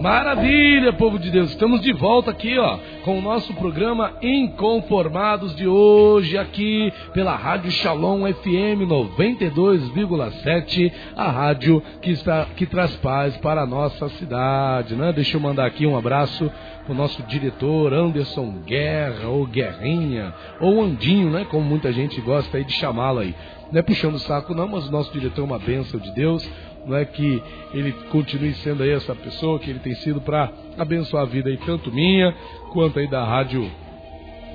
Maravilha, povo de Deus. Estamos de volta aqui, ó, com o nosso programa Inconformados de hoje, aqui pela Rádio Shalom FM 92,7, a rádio que, está, que traz paz para a nossa cidade, né? Deixa eu mandar aqui um abraço o nosso diretor Anderson Guerra, ou Guerrinha, ou Andinho, né? Como muita gente gosta aí de chamá-lo aí. Não é puxando o saco, não, mas o nosso diretor é uma bênção de Deus. Não é que ele continue sendo aí essa pessoa que ele tem sido para abençoar a vida aí, tanto minha quanto aí da rádio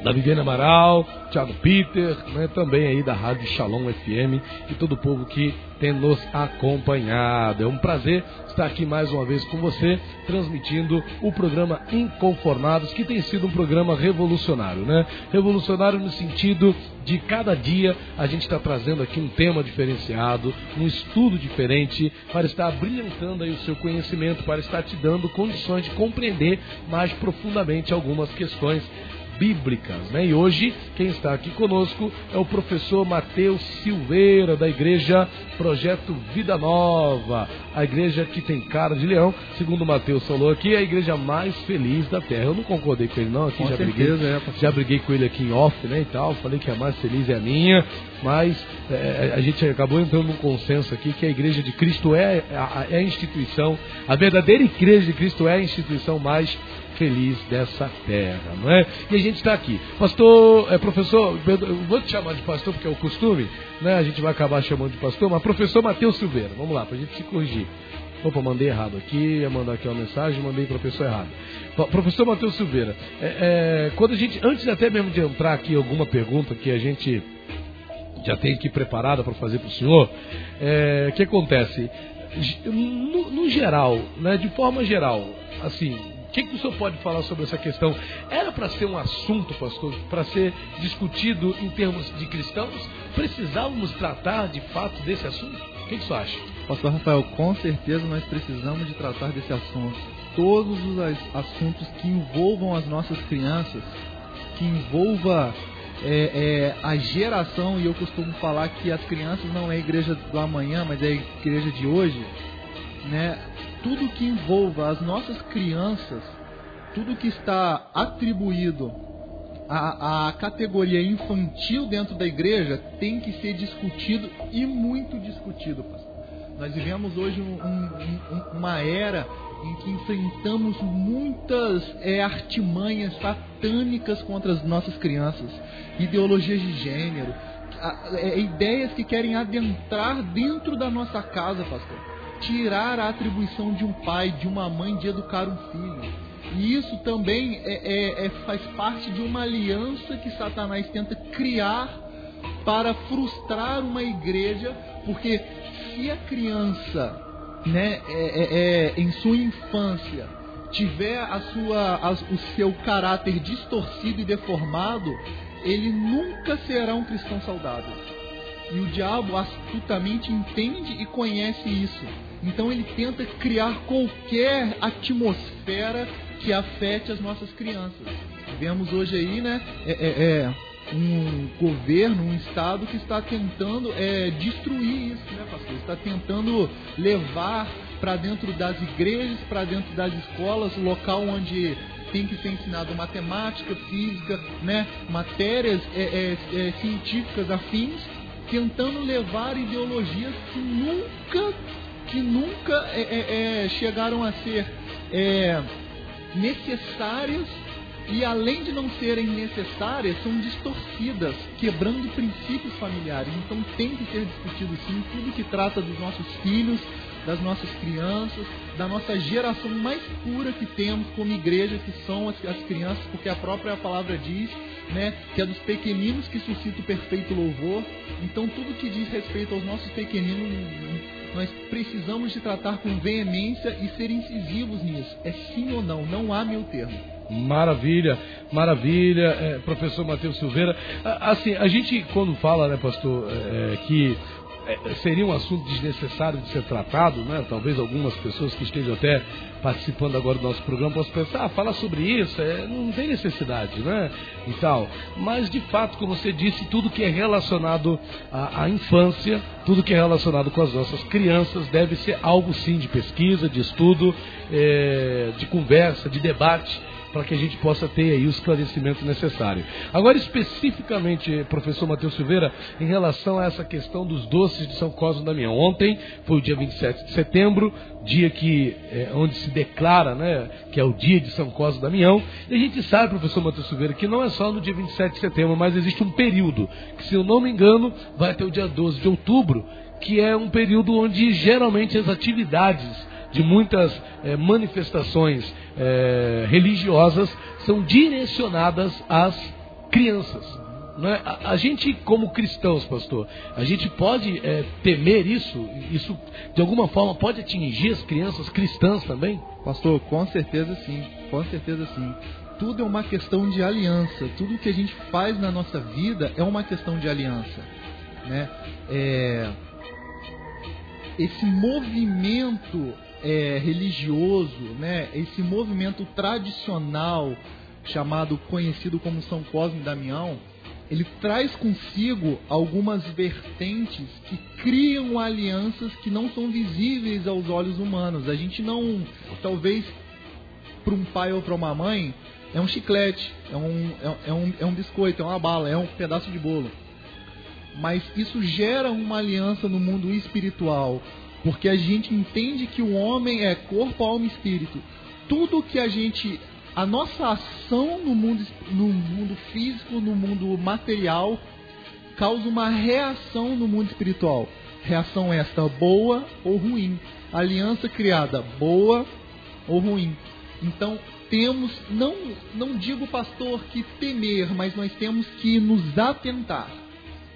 da Viviane Amaral, Thiago Peter, né, também aí da Rádio Shalom FM e todo o povo que tem nos acompanhado. É um prazer estar aqui mais uma vez com você, transmitindo o programa Inconformados, que tem sido um programa revolucionário, né? Revolucionário no sentido de cada dia a gente está trazendo aqui um tema diferenciado, um estudo diferente, para estar brilhantando aí o seu conhecimento, para estar te dando condições de compreender mais profundamente algumas questões bíblicas. Né? E hoje, quem está aqui conosco é o professor Mateus Silveira, da igreja Projeto Vida Nova, a igreja que tem cara de leão, segundo o Mateus falou aqui, é a igreja mais feliz da terra. Eu não concordei com ele, não, aqui com já certeza, briguei, é, já briguei com ele aqui em off, né? E tal, falei que a mais feliz é a minha, mas é, a gente acabou entrando num consenso aqui que a igreja de Cristo é, é a instituição, a verdadeira igreja de Cristo é a instituição mais feliz dessa terra, não é? E a gente está aqui. Pastor, é, professor, vou te chamar de pastor porque é o costume, né? A gente vai acabar chamando de pastor, mas professor Matheus Silveira, vamos lá, para a gente se corrigir. Opa, mandei errado aqui, ia mandar aqui uma mensagem, mandei pessoa errada. Professor Matheus Silveira, é, é, quando a gente, antes até mesmo de entrar aqui alguma pergunta que a gente já tem aqui preparada para fazer para o senhor, é, o que acontece? No, no geral, né, de forma geral, assim, que, que o senhor pode falar sobre essa questão? Era para ser um assunto, pastor, para ser discutido em termos de cristãos? Precisávamos tratar de fato desse assunto? O que, que o senhor acha? Pastor Rafael, com certeza nós precisamos de tratar desse assunto. Todos os assuntos que envolvam as nossas crianças, que envolva é, é, a geração, e eu costumo falar que as crianças não é a igreja do amanhã, mas é a igreja de hoje, né? Tudo que envolva as nossas crianças, tudo que está atribuído à, à categoria infantil dentro da igreja tem que ser discutido e muito discutido, pastor. Nós vivemos hoje um, um, uma era em que enfrentamos muitas é, artimanhas satânicas contra as nossas crianças, ideologias de gênero, é, ideias que querem adentrar dentro da nossa casa, pastor tirar a atribuição de um pai, de uma mãe de educar um filho. E isso também é, é, é, faz parte de uma aliança que Satanás tenta criar para frustrar uma igreja, porque se a criança, né, é, é, é em sua infância, tiver a sua, a, o seu caráter distorcido e deformado, ele nunca será um cristão saudável. E o diabo astutamente entende e conhece isso. Então ele tenta criar qualquer atmosfera que afete as nossas crianças. Vemos hoje aí, né, é, é, é um governo, um estado que está tentando é, destruir isso, né, pastor? Está tentando levar para dentro das igrejas, para dentro das escolas, local onde tem que ser ensinado matemática, física, né, matérias é, é, é científicas afins, tentando levar ideologias que nunca que nunca é, é, é, chegaram a ser é, necessárias e além de não serem necessárias, são distorcidas, quebrando princípios familiares. Então tem que ser discutido sim tudo que trata dos nossos filhos, das nossas crianças, da nossa geração mais pura que temos como igreja, que são as, as crianças, porque a própria palavra diz né, que é dos pequeninos que suscita o perfeito louvor. Então tudo que diz respeito aos nossos pequeninos nós precisamos de tratar com veemência e ser incisivos nisso. É sim ou não, não há meu termo. Maravilha, maravilha, é, professor Matheus Silveira. Assim, a gente quando fala, né, pastor, é, que seria um assunto desnecessário de ser tratado, né? Talvez algumas pessoas que estejam até participando agora do nosso programa possam pensar, ah, fala sobre isso, é, não tem necessidade, né? E tal. Mas de fato, como você disse, tudo que é relacionado à, à infância, tudo que é relacionado com as nossas crianças deve ser algo sim de pesquisa, de estudo, é, de conversa, de debate para que a gente possa ter aí o esclarecimento necessário. Agora, especificamente, professor Matheus Silveira, em relação a essa questão dos doces de São Cosme e Damião. Ontem foi o dia 27 de setembro, dia que, é, onde se declara né, que é o dia de São Cosme Damião. E a gente sabe, professor Matheus Silveira, que não é só no dia 27 de setembro, mas existe um período, que se eu não me engano, vai até o dia 12 de outubro, que é um período onde geralmente as atividades de muitas é, manifestações é, religiosas são direcionadas às crianças. É? A, a, gente, como cristãos, pastor, a gente pode é, temer isso? Isso, de alguma forma, pode atingir as crianças cristãs também? Pastor, com certeza sim. Com certeza sim. Tudo é uma questão de aliança. Tudo que a gente faz na nossa vida é uma questão de aliança. Né? É... Esse movimento é, religioso, né, esse movimento tradicional chamado conhecido como São Cosme e Damião, ele traz consigo algumas vertentes que criam alianças que não são visíveis aos olhos humanos. A gente não, talvez para um pai ou para uma mãe, é um chiclete, é um, é, é, um, é um biscoito, é uma bala, é um pedaço de bolo. Mas isso gera uma aliança no mundo espiritual, porque a gente entende que o homem é corpo, alma e espírito. Tudo que a gente. A nossa ação no mundo, no mundo físico, no mundo material, causa uma reação no mundo espiritual. Reação esta boa ou ruim. Aliança criada boa ou ruim. Então, temos, não, não digo, pastor, que temer, mas nós temos que nos atentar.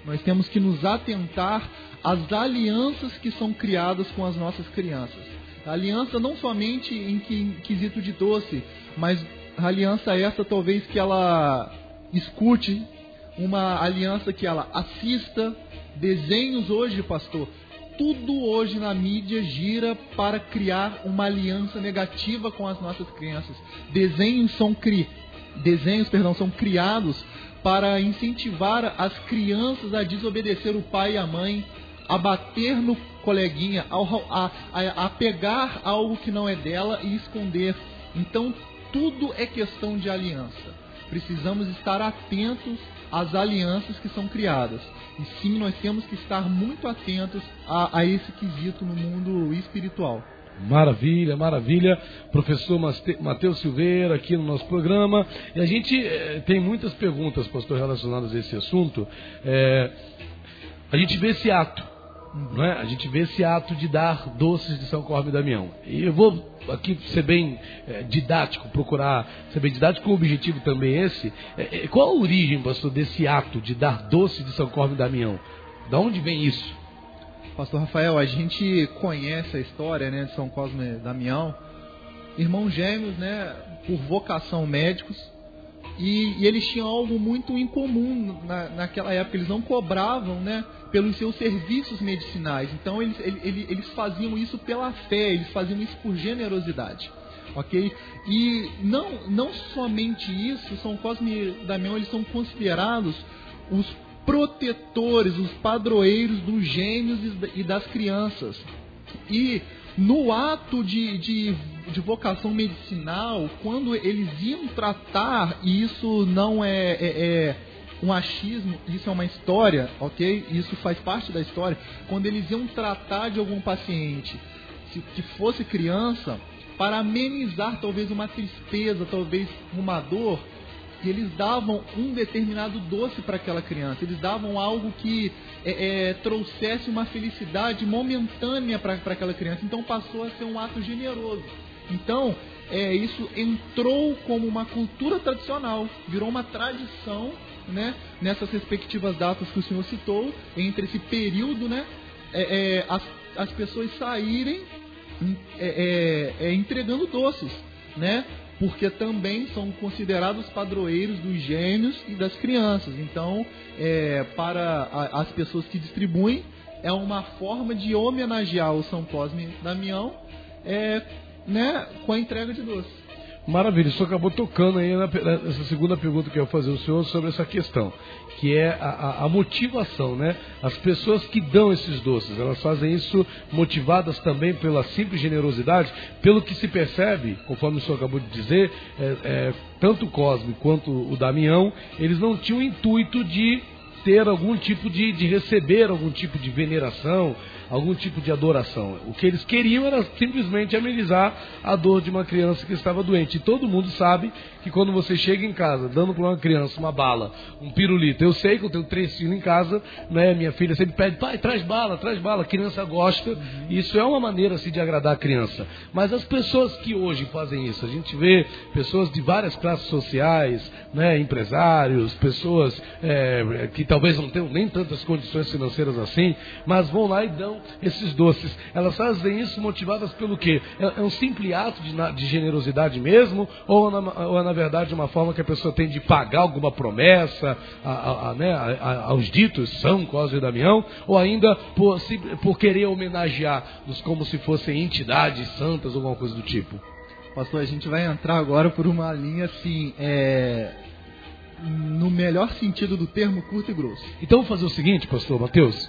Nós temos que nos atentar as alianças que são criadas com as nossas crianças. A aliança não somente em, quesito de doce, mas aliança essa talvez que ela escute, uma aliança que ela assista, desenhos hoje, pastor. Tudo hoje na mídia gira para criar uma aliança negativa com as nossas crianças. Desenhos são cri, desenhos, perdão, são criados para incentivar as crianças a desobedecer o pai e a mãe, a bater no coleguinha, a, a, a pegar algo que não é dela e esconder. Então, tudo é questão de aliança. Precisamos estar atentos às alianças que são criadas. E sim, nós temos que estar muito atentos a, a esse quesito no mundo espiritual. Maravilha, maravilha. Professor Matheus Silveira aqui no nosso programa. E a gente eh, tem muitas perguntas, pastor, relacionadas a esse assunto. É, a gente vê esse ato é? A gente vê esse ato de dar doces de São Corme e Damião. E eu vou aqui ser bem é, didático, procurar ser bem didático, com o objetivo também esse. É, é, qual a origem, pastor, desse ato de dar doces de São Corme e Damião? Da onde vem isso? Pastor Rafael, a gente conhece a história né, de São Cosme e Damião, irmãos gêmeos, né, por vocação médicos, e, e, eles tinham algo muito incomum na, naquela época. Eles não cobravam né, pelos seus serviços medicinais. Então eles, eles, faziam isso pela fé, eles faziam isso por generosidade. Ok? E não, não somente isso, São Cosme e Damião eles são considerados os protetores, os padroeiros dos gêmeos e das crianças. E no ato de, de, de, vocação medicinal, quando eles iam tratar, e isso não é, é, é, um achismo, isso é uma história, ok? Isso faz parte da história. Quando eles iam tratar de algum paciente que fosse criança, para amenizar talvez uma tristeza, talvez uma dor, eles davam um determinado doce para aquela criança, eles davam algo que é, é, trouxesse uma felicidade momentânea para aquela criança. Então passou a ser um ato generoso. Então, é, isso entrou como uma cultura tradicional, virou uma tradição né, nessas respectivas datas que o senhor citou, entre esse período, né, é, é as, as pessoas saírem é, é, entregando doces, né? porque também são considerados padroeiros dos gênios e das crianças. Então, é, para a, as pessoas que distribuem, é uma forma de homenagear o São Cosme e Damião é, né, com a entrega de doce. Maravilha, o senhor acabou tocando aí nessa segunda pergunta que eu ia fazer ao senhor sobre essa questão, que é a, a, motivação, né? As pessoas que dão esses doces, elas fazem isso motivadas também pela simples generosidade, pelo que se percebe, conforme o senhor acabou de dizer, é, é, tanto o Cosme quanto o Damião, eles não tinham o intuito de ter algum tipo de, de receber algum tipo de veneração, algum tipo de adoração. O que eles queriam era simplesmente amenizar a dor de uma criança que estava doente. E todo mundo sabe que quando você chega em casa dando para uma criança uma bala, um pirulito, eu sei que eu tenho três filhos em casa, né? Minha filha sempre pede, pai, traz bala, traz bala. A criança gosta. Uhum. Isso é uma maneira assim, de agradar a criança. Mas as pessoas que hoje fazem isso, a gente vê pessoas de várias classes sociais, né? Empresários, pessoas é, que talvez não tenham nem tantas condições financeiras assim, mas vão lá e dão esses doces. Elas fazem isso motivadas pelo quê? É, é um simples ato de, de generosidade mesmo? Ou na, ou na verdade uma forma que a pessoa tem de pagar alguma promessa a, a, a, né, aos ditos São Cosme e Damião? Ou ainda por, se, por querer homenagear-nos como se fossem entidades santas ou alguma coisa do tipo? Pastor, a gente vai entrar agora por uma linha assim, é, no melhor sentido do termo curto e grosso. Então vamos fazer o seguinte, pastor Mateus.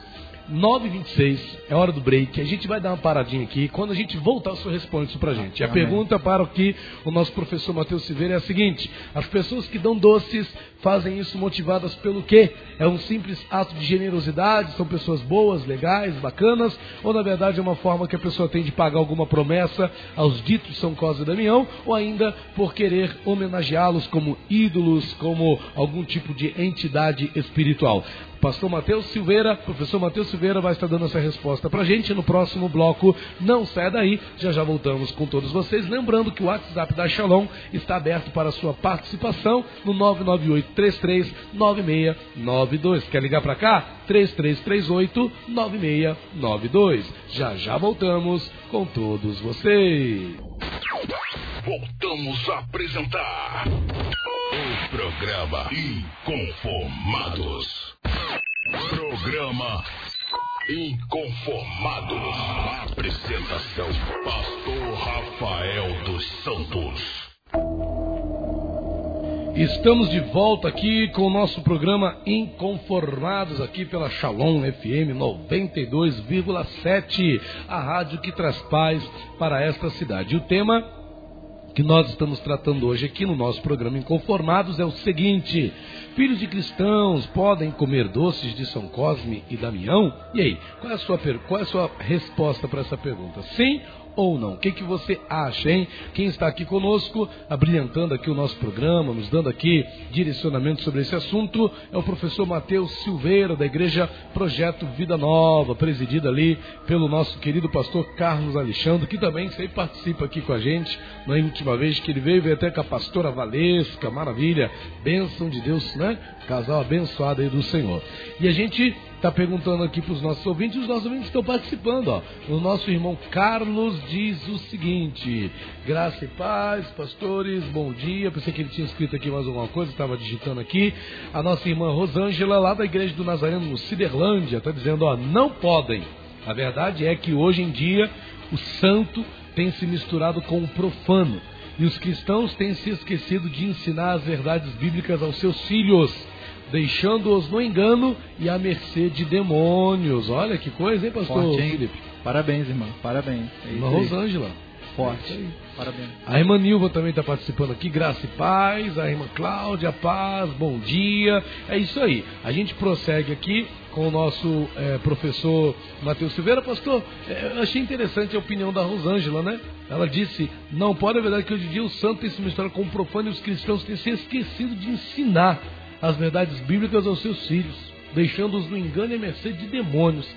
9h26, é hora do break. A gente vai dar uma paradinha aqui. Quando a gente voltar, o senhor responde isso pra gente. A Amém. pergunta para o que o nosso professor Matheus Silveira é a seguinte: as pessoas que dão doces fazem isso motivadas pelo quê? É um simples ato de generosidade? São pessoas boas, legais, bacanas? Ou na verdade é uma forma que a pessoa tem de pagar alguma promessa aos ditos São Cosme e Damião? Ou ainda por querer homenageá-los como ídolos, como algum tipo de entidade espiritual? Pastor Matheus Silveira, professor Matheus Silveira vai estar dando essa resposta para gente no próximo bloco. Não saia daí, já já voltamos com todos vocês. Lembrando que o WhatsApp da Shalom está aberto para sua participação no 998-339692. Quer ligar para cá? 3338-9692. Já já voltamos com todos vocês. Voltamos a apresentar o programa Inconformados. Programa Inconformados. Apresentação: Pastor Rafael dos Santos. Estamos de volta aqui com o nosso programa Inconformados, aqui pela Shalom FM 92,7, a rádio que traz paz para esta cidade. E o tema que nós estamos tratando hoje aqui no nosso programa Inconformados é o seguinte: filhos de cristãos podem comer doces de São Cosme e Damião? E aí, qual é a sua, qual é a sua resposta para essa pergunta? Sim ou não? O que, que você acha, hein? Quem está aqui conosco, abrilhantando aqui o nosso programa, nos dando aqui direcionamento sobre esse assunto, é o professor Mateus Silveira, da Igreja Projeto Vida Nova, presidida ali pelo nosso querido pastor Carlos Alexandre, que também sempre participa aqui com a gente. Na última vez que ele veio, veio até com a pastora Valesca, maravilha, bênção de Deus, né? Casal abençoado aí do Senhor. E a gente está perguntando aqui para os nossos ouvintes, os nossos ouvintes estão participando. Ó. O nosso irmão Carlos diz o seguinte: Graça e paz, pastores, bom dia. Pensei que ele tinha escrito aqui mais alguma coisa, estava digitando aqui. A nossa irmã Rosângela, lá da Igreja do Nazareno, no Ciderlândia, está dizendo: ó, não podem. A verdade é que hoje em dia o santo tem se misturado com o profano. E os cristãos têm se esquecido de ensinar as verdades bíblicas aos seus filhos deixando-os no engano e à mercê de demônios. Olha que coisa, hein, pastor Forte, hein? Felipe? Parabéns, irmão. Parabéns. É irmã Rosângela. Forte. É Parabéns. A irmã Nilva também está participando aqui. Graça e paz. A irmã Cláudia, paz. Bom dia. É isso aí. A gente prossegue aqui com o nosso é, professor Matheus Silveira. Pastor, é, eu achei interessante a opinião da Rosângela, né? Ela disse: não pode, é verdade que hoje em dia o santo tem se misturado com o profano e os cristãos têm se esquecido de ensinar as verdades bíblicas aos seus filhos, deixando-os no engano e mercê de demônios.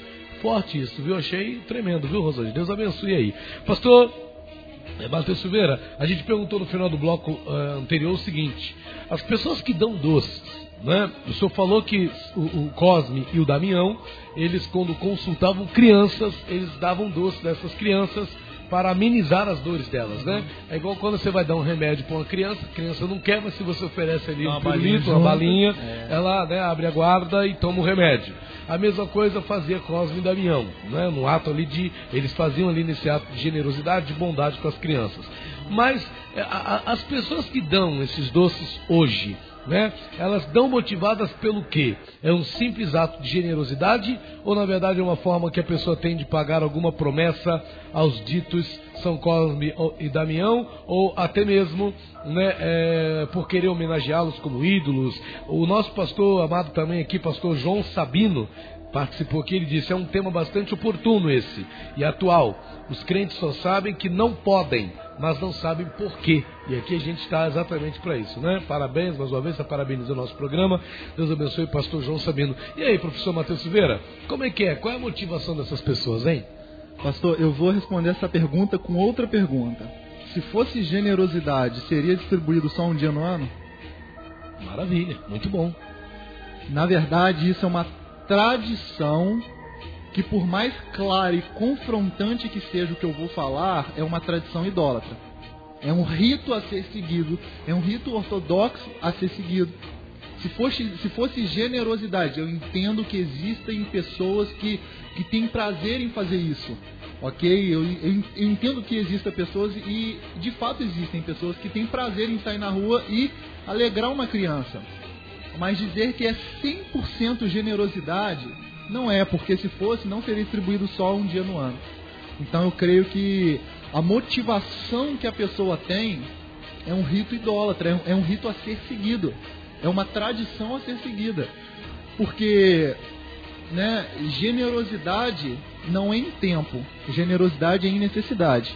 Forte isso, viu? Achei tremendo, viu, Rosângela? Deus abençoe aí. Pastor é, Silveira, a gente perguntou no final do bloco uh, anterior o seguinte: as pessoas que dão doces, né? O senhor falou que o, o, Cosme e o Damião, eles quando consultavam crianças, eles davam doces dessas crianças para amenizar as dores delas, né? É igual quando você vai dar um remédio para uma criança, a criança não quer, mas se você oferece ali Uma um pirulito, uma balinha, É. ela né, abre a guarda e toma o remédio. A mesma coisa fazia Cosme e Damião, né? No ato ali de. Eles faziam ali nesse ato de generosidade, de bondade com as crianças. Mas é, a- a- as pessoas que dão esses doces hoje, né? Elas dão motivadas pelo quê? É um simples ato de generosidade ou na verdade é uma forma que a pessoa tem de pagar alguma promessa aos ditos São Cosme e Damião ou até mesmo né, é, por querer homenageá-los como ídolos? O nosso pastor amado também aqui, pastor João Sabino, participou aqui, ele disse, é um tema bastante oportuno esse e atual. Os crentes só sabem que não podem, mas não sabem por quê. E aqui a gente está exatamente para isso, né? Parabéns, mais uma vez, está parabenizando o nosso programa. Deus abençoe o pastor João Sabino. E aí, professor Matheus Silveira, como é que é? Qual é a motivação dessas pessoas, hein? Pastor, eu vou responder essa pergunta com outra pergunta. Se fosse generosidade, seria distribuído só um dia no ano? Maravilha, muito bom. Na verdade, isso é uma tradição que, por mais clara e confrontante que seja o que eu vou falar, é uma tradição idólatra. É um rito a ser seguido, é um rito ortodoxo a ser seguido. Se fosse, se fosse generosidade, eu entendo que existem pessoas que, que têm prazer em fazer isso. Ok? Eu, eu, entendo que existem pessoas e de fato existem pessoas que têm prazer em sair na rua e alegrar uma criança. Mas dizer que é 100% generosidade, não é, porque se fosse, não seria distribuído só um dia no ano. Então eu creio que a motivação que a pessoa tem é um rito idólatra, é um, é um rito a ser seguido, é uma tradição a ser seguida. Porque né, generosidade não é em tempo, generosidade é em necessidade.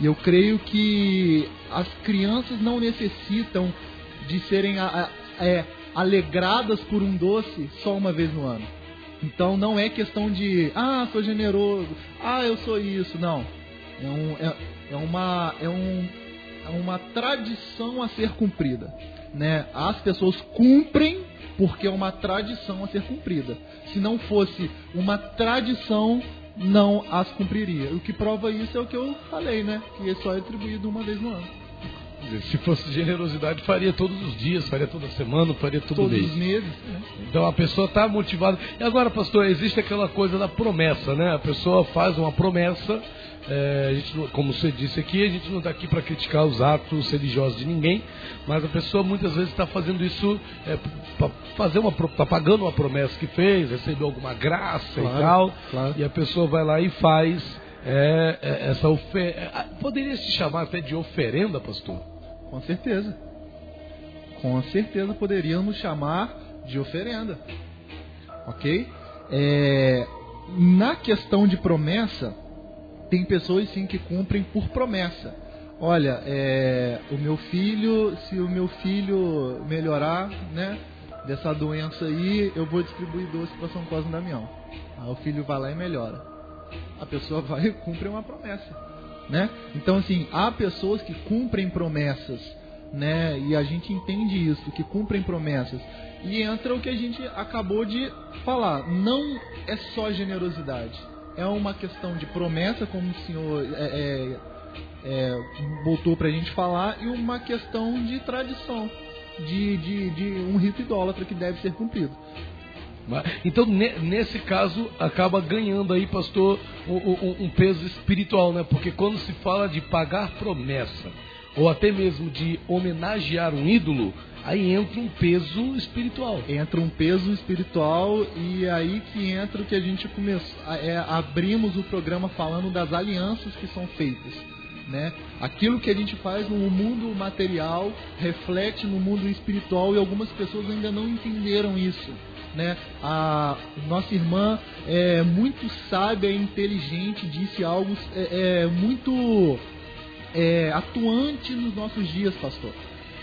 E eu creio que as crianças não necessitam de serem a- a- é, alegradas por um doce só uma vez no ano. Então não é questão de, ah, sou generoso, ah, eu sou isso. Não. É, um, é, é uma, é, um, é uma tradição a ser cumprida. Né? As pessoas cumprem porque é uma tradição a ser cumprida. Se não fosse uma tradição, não as cumpriria. O que prova isso é o que eu falei, né? Que só é atribuído uma vez no ano. Se fosse generosidade, faria todos os dias, faria toda semana, faria todo Todos mês. os meses. Né? Então a pessoa está motivada. E agora, pastor, existe aquela coisa da promessa, né? A pessoa faz uma promessa. é, a gente como você disse aqui, a gente não está aqui para criticar os atos religiosos de ninguém, mas a pessoa muitas vezes está fazendo isso para fazer uma, tá pagando uma promessa que fez, recebeu alguma graça e Claro, tal, claro. e a pessoa vai lá e faz é, é, essa oferta. Poderia se chamar até de oferenda, pastor? Com certeza. Com certeza poderíamos chamar de oferenda. Ok? É, na questão de promessa, tem pessoas sim que cumprem por promessa. Olha, é, o meu filho, se o meu filho melhorar, né, dessa doença aí, eu vou distribuir doce para São Cosme e Damião. Aí o filho vai lá e melhora. A pessoa vai e cumpre uma promessa, né? Então assim, há pessoas que cumprem promessas, né? E a gente entende isso, que cumprem promessas. E entra o que a gente acabou de falar. Não é só generosidade. É uma questão de promessa, como o senhor é, é, é, voltou para a gente falar, e uma questão de tradição, de, de, de um rito idólatra que deve ser cumprido. Mas- Então, ne- nesse caso, acaba ganhando aí, pastor, um peso espiritual, né? Porque quando se fala de pagar promessa, ou até mesmo de homenagear um ídolo, aí entra um peso espiritual. entra um peso espiritual e aí que entra o que a gente começou é, abrimos o programa falando das alianças que são feitas né aquilo que a gente faz no mundo material reflete no mundo espiritual e algumas pessoas ainda não entenderam isso né a nossa irmã é muito sábia e inteligente disse algo é, é, muito é, atuante nos nossos dias, pastor.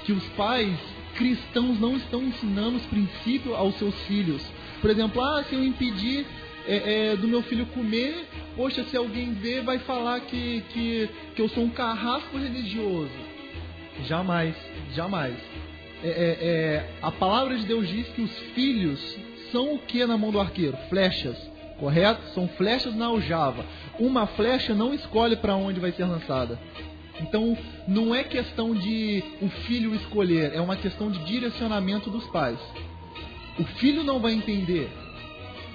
Que os pais cristãos não estão ensinando os princípios aos seus filhos. Por exemplo, ah, se eu impedir é, é, do meu filho comer, poxa, se alguém ver, vai falar que, que, que eu sou um carrasco religioso. Jamais, jamais. É, é, é, a palavra de Deus diz que os filhos são o que na mão do arqueiro? Flechas. correto? São flechas na aljava. Uma flecha não escolhe para onde vai ser lançada. Então, não é questão de o filho escolher, é uma questão de direcionamento dos pais. O filho não vai entender.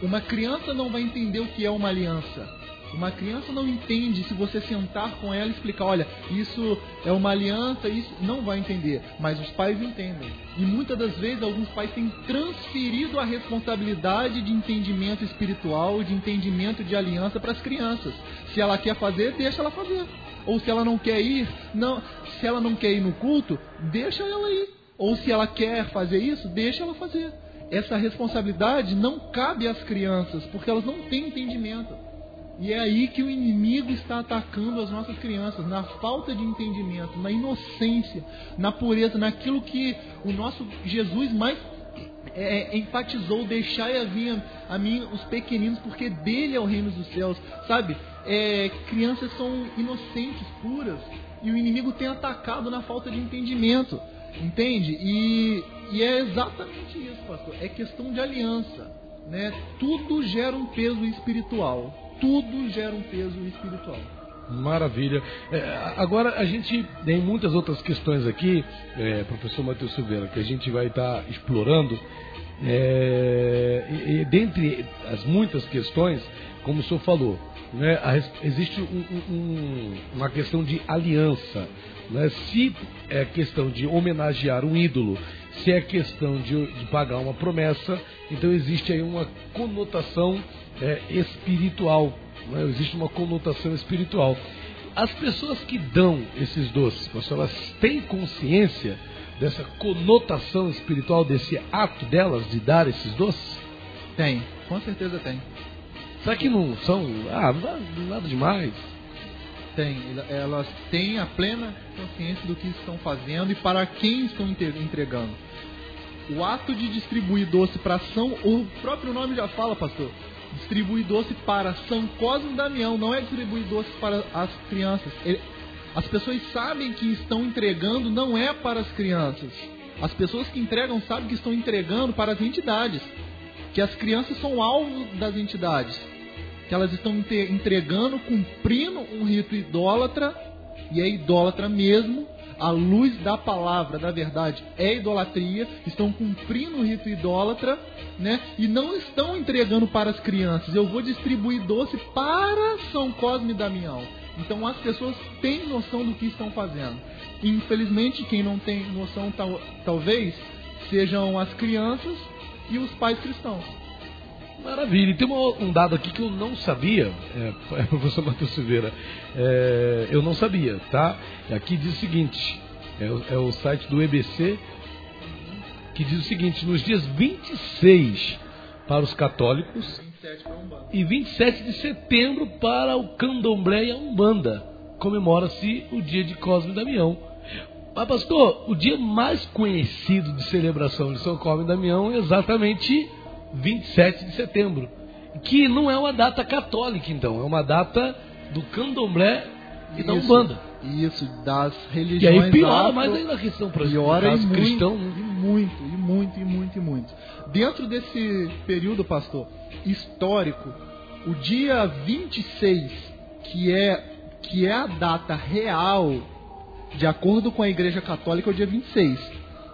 Uma criança não vai entender o que é uma aliança. Uma criança não entende se você sentar com ela e explicar, olha, isso é uma aliança, isso não vai entender, mas os pais entendem. E muitas das vezes alguns pais têm transferido a responsabilidade de entendimento espiritual, de entendimento de aliança para as crianças. Se ela quer fazer, deixa ela fazer. Ou se ela não quer ir, não, se ela não quer ir no culto, deixa ela ir. Ou se ela quer fazer isso, deixa ela fazer. Essa responsabilidade não cabe às crianças, porque elas não têm entendimento. E é aí que o inimigo está atacando as nossas crianças, na falta de entendimento, na inocência, na pureza, naquilo que o nosso Jesus mais é, enfatizou: deixai a vir a mim os pequeninos, porque dele é o reino dos céus. Sabe? É, crianças são inocentes, puras, e o inimigo tem atacado na falta de entendimento. Entende? E, e é exatamente isso, pastor. É questão de aliança. Né? Tudo gera um peso espiritual tudo gera um peso espiritual. Maravilha. É, agora a gente tem muitas outras questões aqui, é, professor Matheus Silveira, que a gente vai estar tá explorando. É, e, e, dentre as muitas questões, como o senhor falou, né, a, existe um, um, uma questão de aliança. Né? Se é questão de homenagear um ídolo, se é questão de, de pagar uma promessa, então existe aí uma conotação é, espiritual. Né? Existe uma conotação espiritual. As pessoas que dão esses doces, elas têm consciência dessa conotação espiritual, desse ato delas de dar esses doces? Tem, com certeza tem. Será que não são. Ah, nada demais? Tem, elas têm a plena consciência do que estão fazendo e para quem estão entregando. O ato de distribuir doce para São, o próprio nome já fala, pastor, distribui doce para São Cosme e Damião, não é distribuir doce para as crianças. Ele, as pessoas sabem que estão entregando, não é para as crianças. As pessoas que entregam sabem que estão entregando para as entidades. Que as crianças são alvo das entidades. Que elas estão entregando, cumprindo um rito idólatra, e é idólatra mesmo, à luz da palavra, da verdade, é idolatria, estão cumprindo o rito idólatra, né? E não estão entregando para as crianças. Eu vou distribuir doce para São Cosme e Damião. Então as pessoas têm noção do que estão fazendo. Infelizmente, quem não tem noção, tal, talvez, sejam as crianças e os pais cristãos. Maravilha. E tem um dado aqui que eu não sabia, é, é professor Matheus Silveira, é, eu não sabia, tá? Aqui diz o seguinte, é, é, o site do EBC, que diz o seguinte, nos dias 26 para os católicos 27 e 27 de setembro para o candomblé e a umbanda, comemora-se o dia de Cosme e Damião. Mas pastor, o dia mais conhecido de celebração de São Cosme e Damião é exatamente 27 de setembro. Que não é uma data católica, então, é uma data do candomblé e da Umbanda. Isso, das religiões. E aí piora afro, mais ainda a questão para piora e cristão. Muito, e muito, e muito, e muito, e muito. Dentro desse período, pastor, histórico, o dia 26, que é, que é a data real, de acordo com a Igreja Católica, é o dia 26.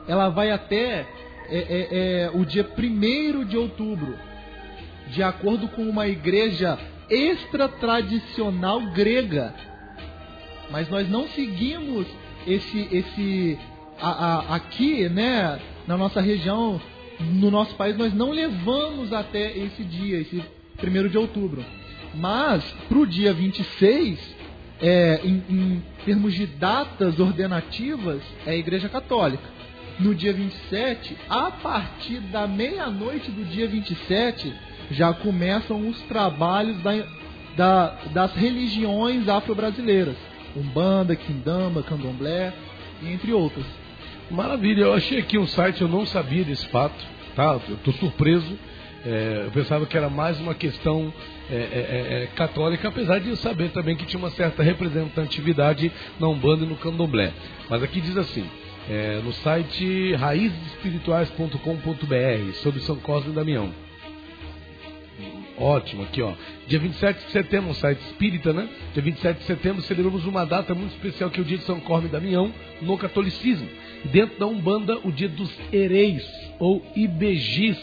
Ela vai até é, é, é o dia 1 de outubro, de acordo com uma igreja extra-tradicional grega. Mas nós não seguimos esse, esse a, a, aqui, né, na nossa região, no nosso país, nós não levamos até esse dia, esse 1 de outubro. Mas, para o dia 26, é, em, em termos de datas ordenativas, é a Igreja Católica no dia 27, a partir da meia-noite do dia 27, já começam os trabalhos da, da, das religiões afro-brasileiras. Umbanda, Quindamba, Candomblé, entre outras. Maravilha, eu achei aqui um site, eu não sabia desse fato, tá? Eu estou surpreso. É, eu pensava que era mais uma questão é, é, é, é, católica, apesar de eu saber também que tinha uma certa representatividade na Umbanda e no Candomblé. Mas aqui diz assim: é, no site raizespirituais.com.br sobre São Cosme e Damião. Ótimo, aqui ó. Dia 27 de setembro, site espírita, né? Dia 27 de setembro celebramos uma data muito especial que é o dia de São Corme e Damião no catolicismo. Dentro da Umbanda, o dia dos Ereis, ou Ibejis.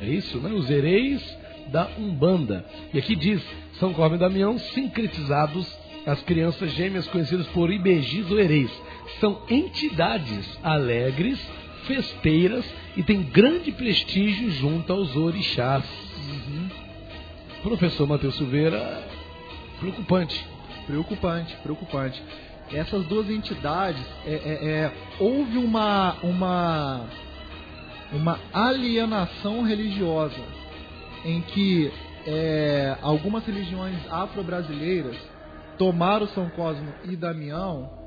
É isso, né? Os Ereis da Umbanda. E aqui diz, São Corme e Damião sincretizados as crianças gêmeas conhecidas por Ibejis ou Ereis. São entidades alegres, festeiras e têm grande prestígio junto aos orixás. Uhum. Professor Matheus Silveira, preocupante. Preocupante, preocupante. Essas duas entidades, é, é, é, houve uma, uma, uma alienação religiosa em que é, algumas religiões afro-brasileiras tomaram São Cosmo e Damião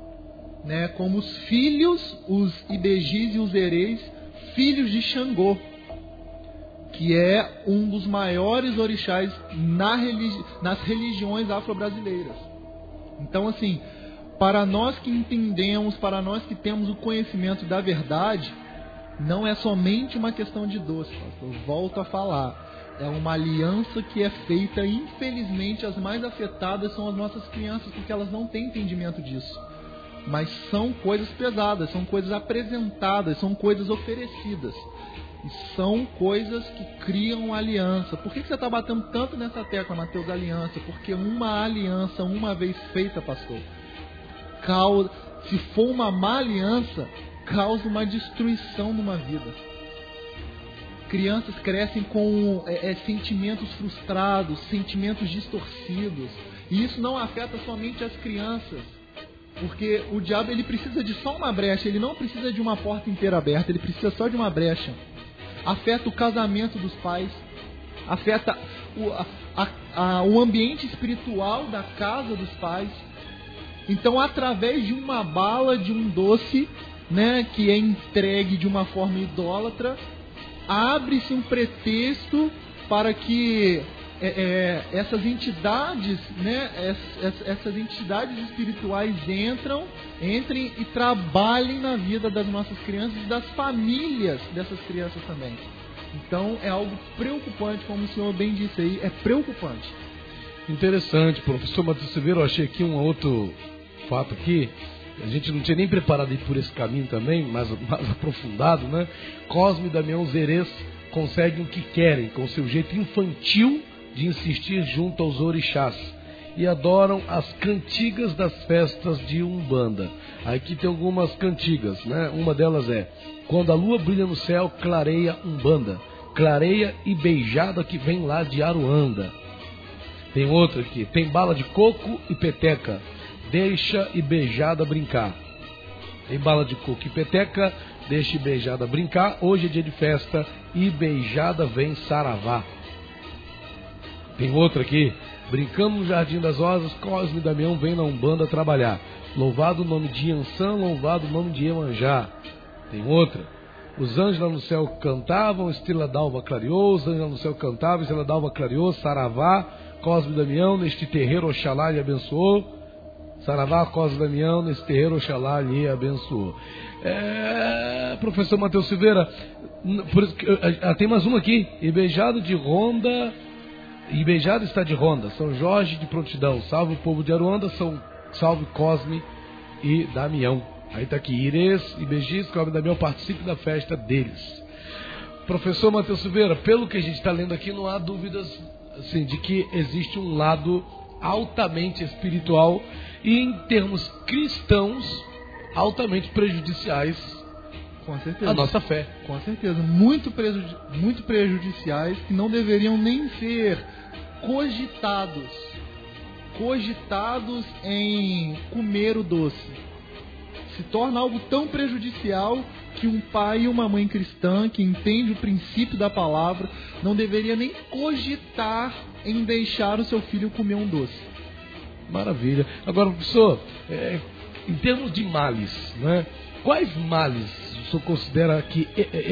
né, como os filhos, os Ibejis e os Ereis, filhos de Xangô, que é um dos maiores orixás na religi nas religiões afro-brasileiras. Então, assim, para nós que entendemos, para nós que temos o conhecimento da verdade, não é somente uma questão de doce, pastor. Volto a falar. É uma aliança que é feita, infelizmente, as mais afetadas são as nossas crianças, porque elas não têm entendimento disso. Mas são coisas pesadas, são coisas apresentadas, são coisas oferecidas. E são coisas que criam aliança. Por que, que você está batendo tanto nessa tecla, Mateus, aliança? Porque uma aliança, uma vez feita, pastor, causa, se for uma má aliança, causa uma destruição numa vida. Crianças crescem com é, é, sentimentos frustrados, sentimentos distorcidos. E isso não afeta somente as crianças. Porque o diabo ele precisa de só uma brecha, ele não precisa de uma porta inteira aberta, ele precisa só de uma brecha. Afeta o casamento dos pais, afeta o, a, a, o ambiente espiritual da casa dos pais. Então, através de uma bala, de um doce, né, que é entregue de uma forma idólatra, abre-se um pretexto para que é, é, essas entidades, né, essas, essas, entidades espirituais entram, entrem e trabalhem na vida das nossas crianças e das famílias dessas crianças também. Então é algo preocupante, como o senhor bem disse aí, é preocupante. Interessante, professor Matheus Silveira, eu achei aqui um outro fato aqui, a gente não tinha nem preparado ir por esse caminho também, mais, mais aprofundado, né? Cosme e Damião Zerês conseguem o que querem, com seu jeito infantil de insistir junto aos orixás e adoram as cantigas das festas de Umbanda. Aqui tem algumas cantigas, né? Uma delas é: Quando a lua brilha no céu, clareia Umbanda, clareia e beijada que vem lá de Aruanda. Tem outra aqui: Tem bala de coco e peteca, deixa e beijada brincar. Tem bala de coco e peteca, deixa e beijada brincar. Hoje é dia de festa e beijada vem saravá. Tem outra aqui. Brincamos no Jardim das Rosas, Cosme Damião vem na Umbanda trabalhar. Louvado o nome de Yansan, louvado o nome de Iemanjá. Tem outra. Os anjos lá no céu cantavam, Estrela d'Alva clareou, os anjos lá no céu cantavam, Estrela d'Alva clareou, Saravá, Cosme Damião, neste terreiro Oxalá lhe abençoou. Saravá, Cosme Damião, neste terreiro Oxalá lhe abençoou. É, professor Matheus Silveira, tem mais uma aqui. Beijado de Ronda beijado está de ronda, São Jorge de prontidão, salve o povo de Aruanda, São, salve Cosme e Damião. Aí está aqui, Irês e Begis, Cosme Damião, participe da festa deles. Professor Matheus Silveira, pelo que a gente está lendo aqui, não há dúvidas assim, de que existe um lado altamente espiritual e, em termos cristãos, altamente prejudiciais com certeza. a nossa fé. Com certeza. Muito, prejudi muito prejudiciais que não deveriam nem ser cogitados. Cogitados em comer o doce. Se torna algo tão prejudicial que um pai e uma mãe cristã que entende o princípio da palavra não deveria nem cogitar em deixar o seu filho comer um doce. Maravilha. Agora, professor, é, em termos de males, né? quais males o senhor considera que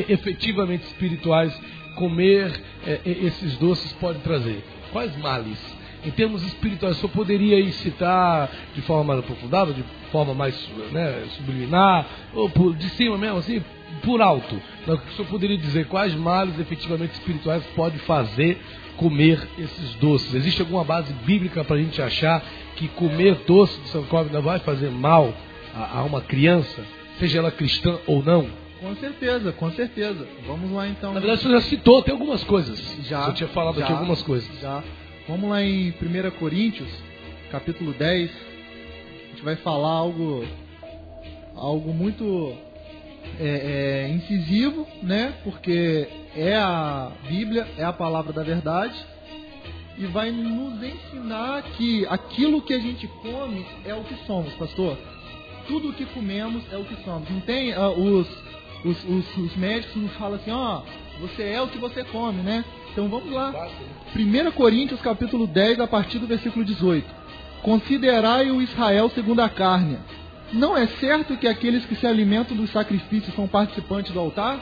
efetivamente espirituais comer é, esses doces pode trazer? Quais males? Em termos espirituais, o senhor poderia citar de forma mais aprofundada, de forma mais né, subliminar, ou por, de cima mesmo, assim, por alto, o senhor poderia dizer quais males efetivamente espirituais pode fazer comer esses doces? Existe alguma base bíblica para a gente achar que comer doce de São Cosme vai fazer mal a, a uma criança, seja ela cristã ou não? Com certeza, com certeza. Vamos lá então. Na verdade, você já citou até algumas coisas. Já. Eu tinha falado já, aqui algumas coisas. Já. Vamos lá em 1 Coríntios, capítulo 10. A gente vai falar algo, algo muito é, é, incisivo, né? Porque é a Bíblia, é a palavra da verdade. E vai nos ensinar que aquilo que a gente come é o que somos, pastor. Tudo o que comemos é o que somos. Não tem uh, os os, os, os médicos nos falam assim, ó, você é o que você come, né? Então vamos lá. 1 Coríntios capítulo 10, a partir do versículo 18. Considerai o Israel segundo a carne. Não é certo que aqueles que se alimentam dos sacrifícios são participantes do altar?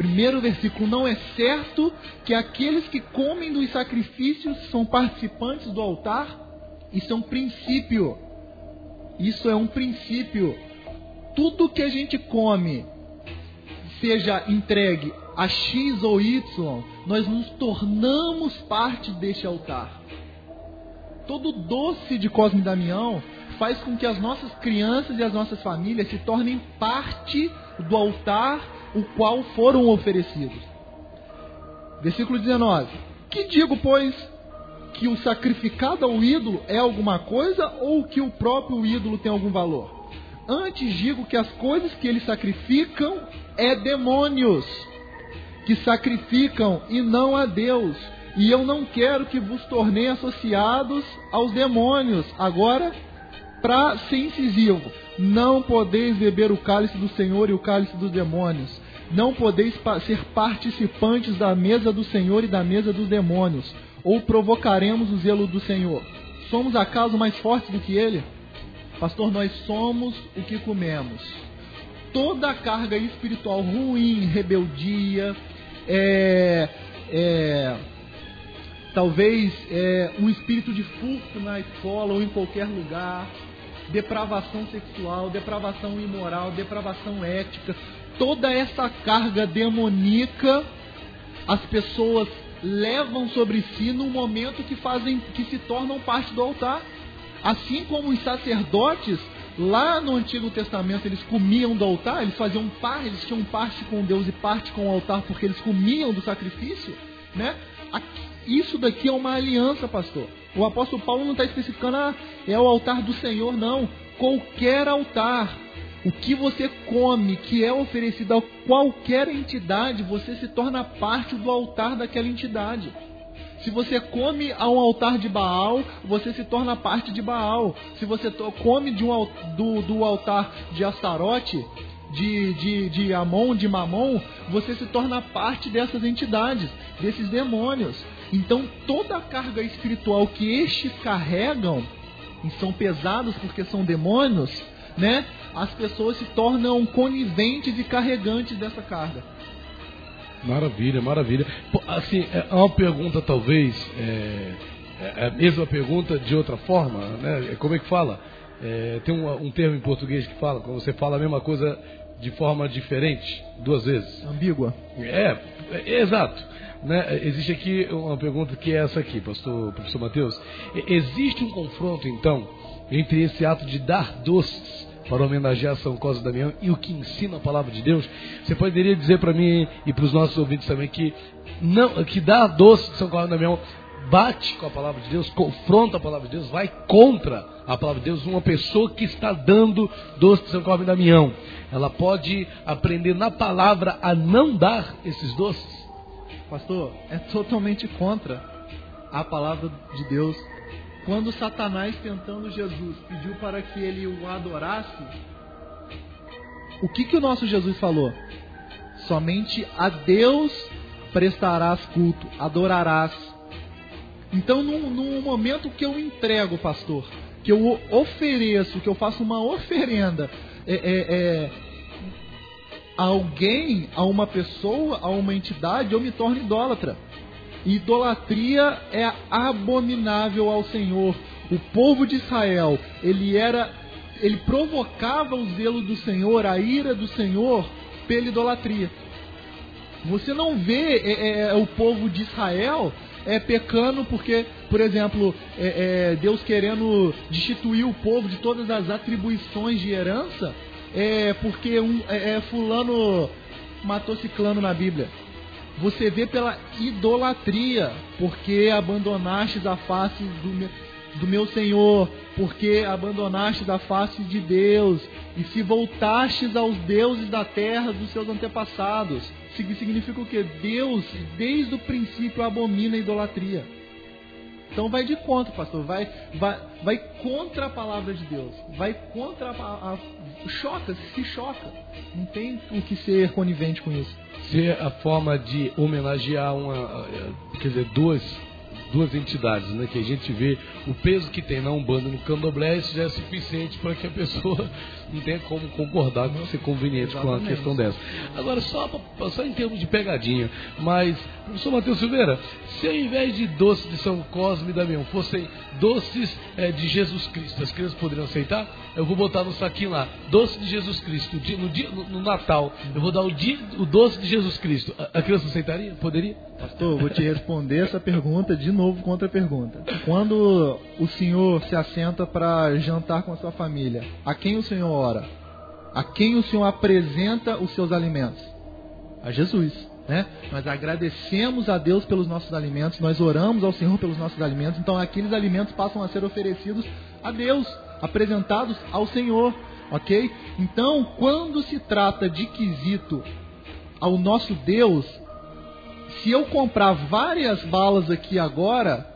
Primeiro versículo, não é certo que aqueles que comem dos sacrifícios são participantes do altar? Isso é um princípio. Isso é um princípio tudo que a gente come seja entregue a X ou Y, nós nos tornamos parte deste altar. Todo doce de Cosme Damião faz com que as nossas crianças e as nossas famílias se tornem parte do altar o qual foram oferecidos. Versículo 19. Que digo, pois, que o sacrificado ao ídolo é alguma coisa ou que o próprio ídolo tem algum valor? Antes digo que as coisas que eles sacrificam é demônios que sacrificam e não a Deus. E eu não quero que vos tornei associados aos demônios. Agora, para ser incisivo, não podeis beber o cálice do Senhor e o cálice dos demônios. Não podeis ser participantes da mesa do Senhor e da mesa dos demônios. Ou provocaremos o zelo do Senhor. Somos acaso mais fortes do que ele? Pastor, nós somos o que comemos. Toda a carga espiritual ruim, rebeldia, é, é, talvez é, um espírito de furto na escola ou em qualquer lugar, depravação sexual, depravação imoral, depravação ética, toda essa carga demoníaca as pessoas levam sobre si no momento que fazem que se tornam parte do altar. Assim como os sacerdotes, lá no Antigo Testamento, eles comiam do altar, eles faziam parte, eles tinham parte com Deus e parte com o altar, porque eles comiam do sacrifício, né? Isso daqui é uma aliança, pastor. O apóstolo Paulo não está especificando, ah, é o altar do Senhor, não. Qualquer altar, o que você come, que é oferecido a qualquer entidade, você se torna parte do altar daquela entidade. Se você come a um altar de Baal, você se torna parte de Baal. Se você come de um, do, do altar de Astarote, de, de, de Amon, de Mamon, você se torna parte dessas entidades, desses demônios. Então toda a carga espiritual que estes carregam, e são pesados porque são demônios, né? As pessoas se tornam coniventes e carregantes dessa carga. Maravilha, maravilha. Assim, é uma pergunta talvez, é, é a mesma pergunta de outra forma, né? É, como é que fala? É, tem um, um, termo em português que fala, quando você fala a mesma coisa de forma diferente, duas vezes. Ambígua. É, é exato. Né? Existe aqui uma pergunta que é essa aqui, pastor, professor Mateus. Existe um confronto, então, entre esse ato de dar doces para homenagear São Cosme Damião e o que ensina a palavra de Deus, você poderia dizer para mim e para os nossos ouvintes também que não, que dar doce de São Cosme Damião bate com a palavra de Deus, confronta a palavra de Deus, vai contra a palavra de Deus. Uma pessoa que está dando doce de São Cosme Damião, ela pode aprender na palavra a não dar esses doces? Pastor, é totalmente contra a palavra de Deus quando Satanás, tentando Jesus, pediu para que ele o adorasse, o que, que o nosso Jesus falou? Somente a Deus prestarás culto, adorarás. Então, num, num momento que eu entrego, pastor, que eu ofereço, que eu faço uma oferenda é, é, é, a alguém, a uma pessoa, a uma entidade, eu me torno idólatra. Idolatria é abominável ao Senhor. O povo de Israel, ele era ele provocava o zelo do Senhor, a ira do Senhor, pela idolatria. Você não vê é, é, é o povo de Israel é, pecando porque, por exemplo, é, é, Deus querendo destituir o povo de todas as atribuições de herança, é porque um, é, é fulano matou ciclano na Bíblia. Você vê pela idolatria, porque abandonastes a face do meu, do meu Senhor, porque abandonastes a face de Deus, e se voltastes aos deuses da terra dos seus antepassados. Significa o que? Deus, desde o princípio, abomina a idolatria. Então vai de contra, pastor. Vai, vai, vai contra a palavra de Deus. Vai contra a, a, choca, se choca. Não tem o que ser conivente com isso. Se a forma de homenagear uma, quer dizer, duas duas entidades, né? Que a gente vê o peso que tem na Umbanda no Candomblé, isso já é suficiente para que a pessoa não tenha como concordar com ser conveniente Exatamente. com a questão dessa. Agora, só, só em termos de pegadinha, mas, professor Matheus Silveira, se ao invés de doces de São Cosme e Damião fossem doces é, de Jesus Cristo, as crianças poderiam aceitar? Eu vou botar no saquinho lá, doce de Jesus Cristo, no, dia, no, no Natal, eu vou dar o, dia, o doce de Jesus Cristo. A, a criança aceitaria? Poderia? Pastor, vou te responder essa pergunta de novo contra a pergunta. Quando o senhor se assenta para jantar com a sua família, a quem o senhor ora? A quem o senhor apresenta os seus alimentos? A Jesus. Né? Nós agradecemos a Deus pelos nossos alimentos, nós oramos ao Senhor pelos nossos alimentos, então aqueles alimentos passam a ser oferecidos a Deus, apresentados ao Senhor, ok? Então, quando se trata de quesito ao nosso Deus, se eu comprar várias balas aqui agora,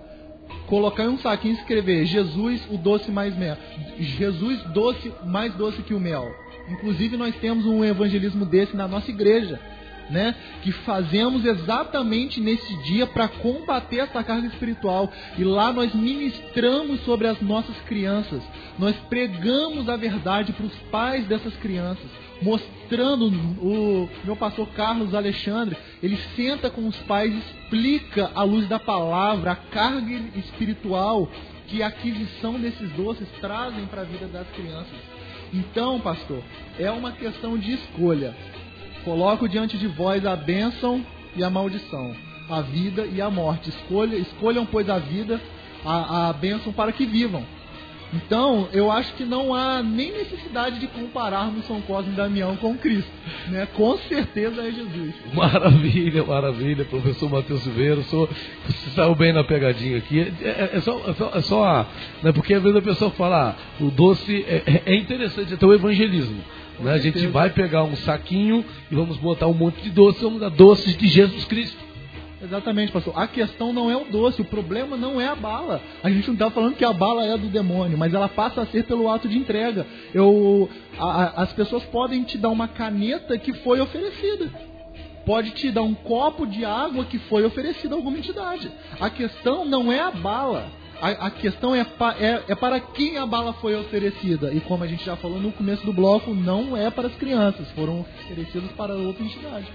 colocar em um saquinho e escrever Jesus, o doce mais mel. Jesus doce, mais doce que o mel. Inclusive nós temos um evangelismo desse na nossa igreja né, que fazemos exatamente nesse dia para combater essa carga espiritual. E lá nós ministramos sobre as nossas crianças, nós pregamos a verdade para os pais dessas crianças, mostrando o meu pastor Carlos Alexandre, ele senta com os pais, explica à luz da palavra a carga espiritual que a aquisição desses doces trazem para a vida das crianças. Então, pastor, é uma questão de escolha. Coloco diante de vós a bênção e a maldição, a vida e a morte. Escolha, escolham, pois, a vida, a, a bênção para que vivam. Então, eu acho que não há nem necessidade de compararmos São Cosme e Damião com Cristo. Né? Com certeza é Jesus. Maravilha, maravilha, professor Matheus Silveira. Sou, você saiu bem na pegadinha aqui. É, é, é só, é só, é só né? porque às vezes a pessoa fala, ah, o doce é, é, é interessante, até o evangelismo. Né? A gente vai pegar um saquinho e vamos botar um monte de doces, vamos dar doces de Jesus Cristo. Exatamente, pastor. A questão não é o doce, o problema não é a bala. A gente não está falando que a bala é do demônio, mas ela passa a ser pelo ato de entrega. Eu, a, as pessoas podem te dar uma caneta que foi oferecida. Pode te dar um copo de água que foi oferecido a alguma entidade. A questão não é a bala. A, a questão é, pa, é, é, para quem a bala foi oferecida. E como a gente já falou no começo do bloco, não é para as crianças, foram oferecidas para outra entidade.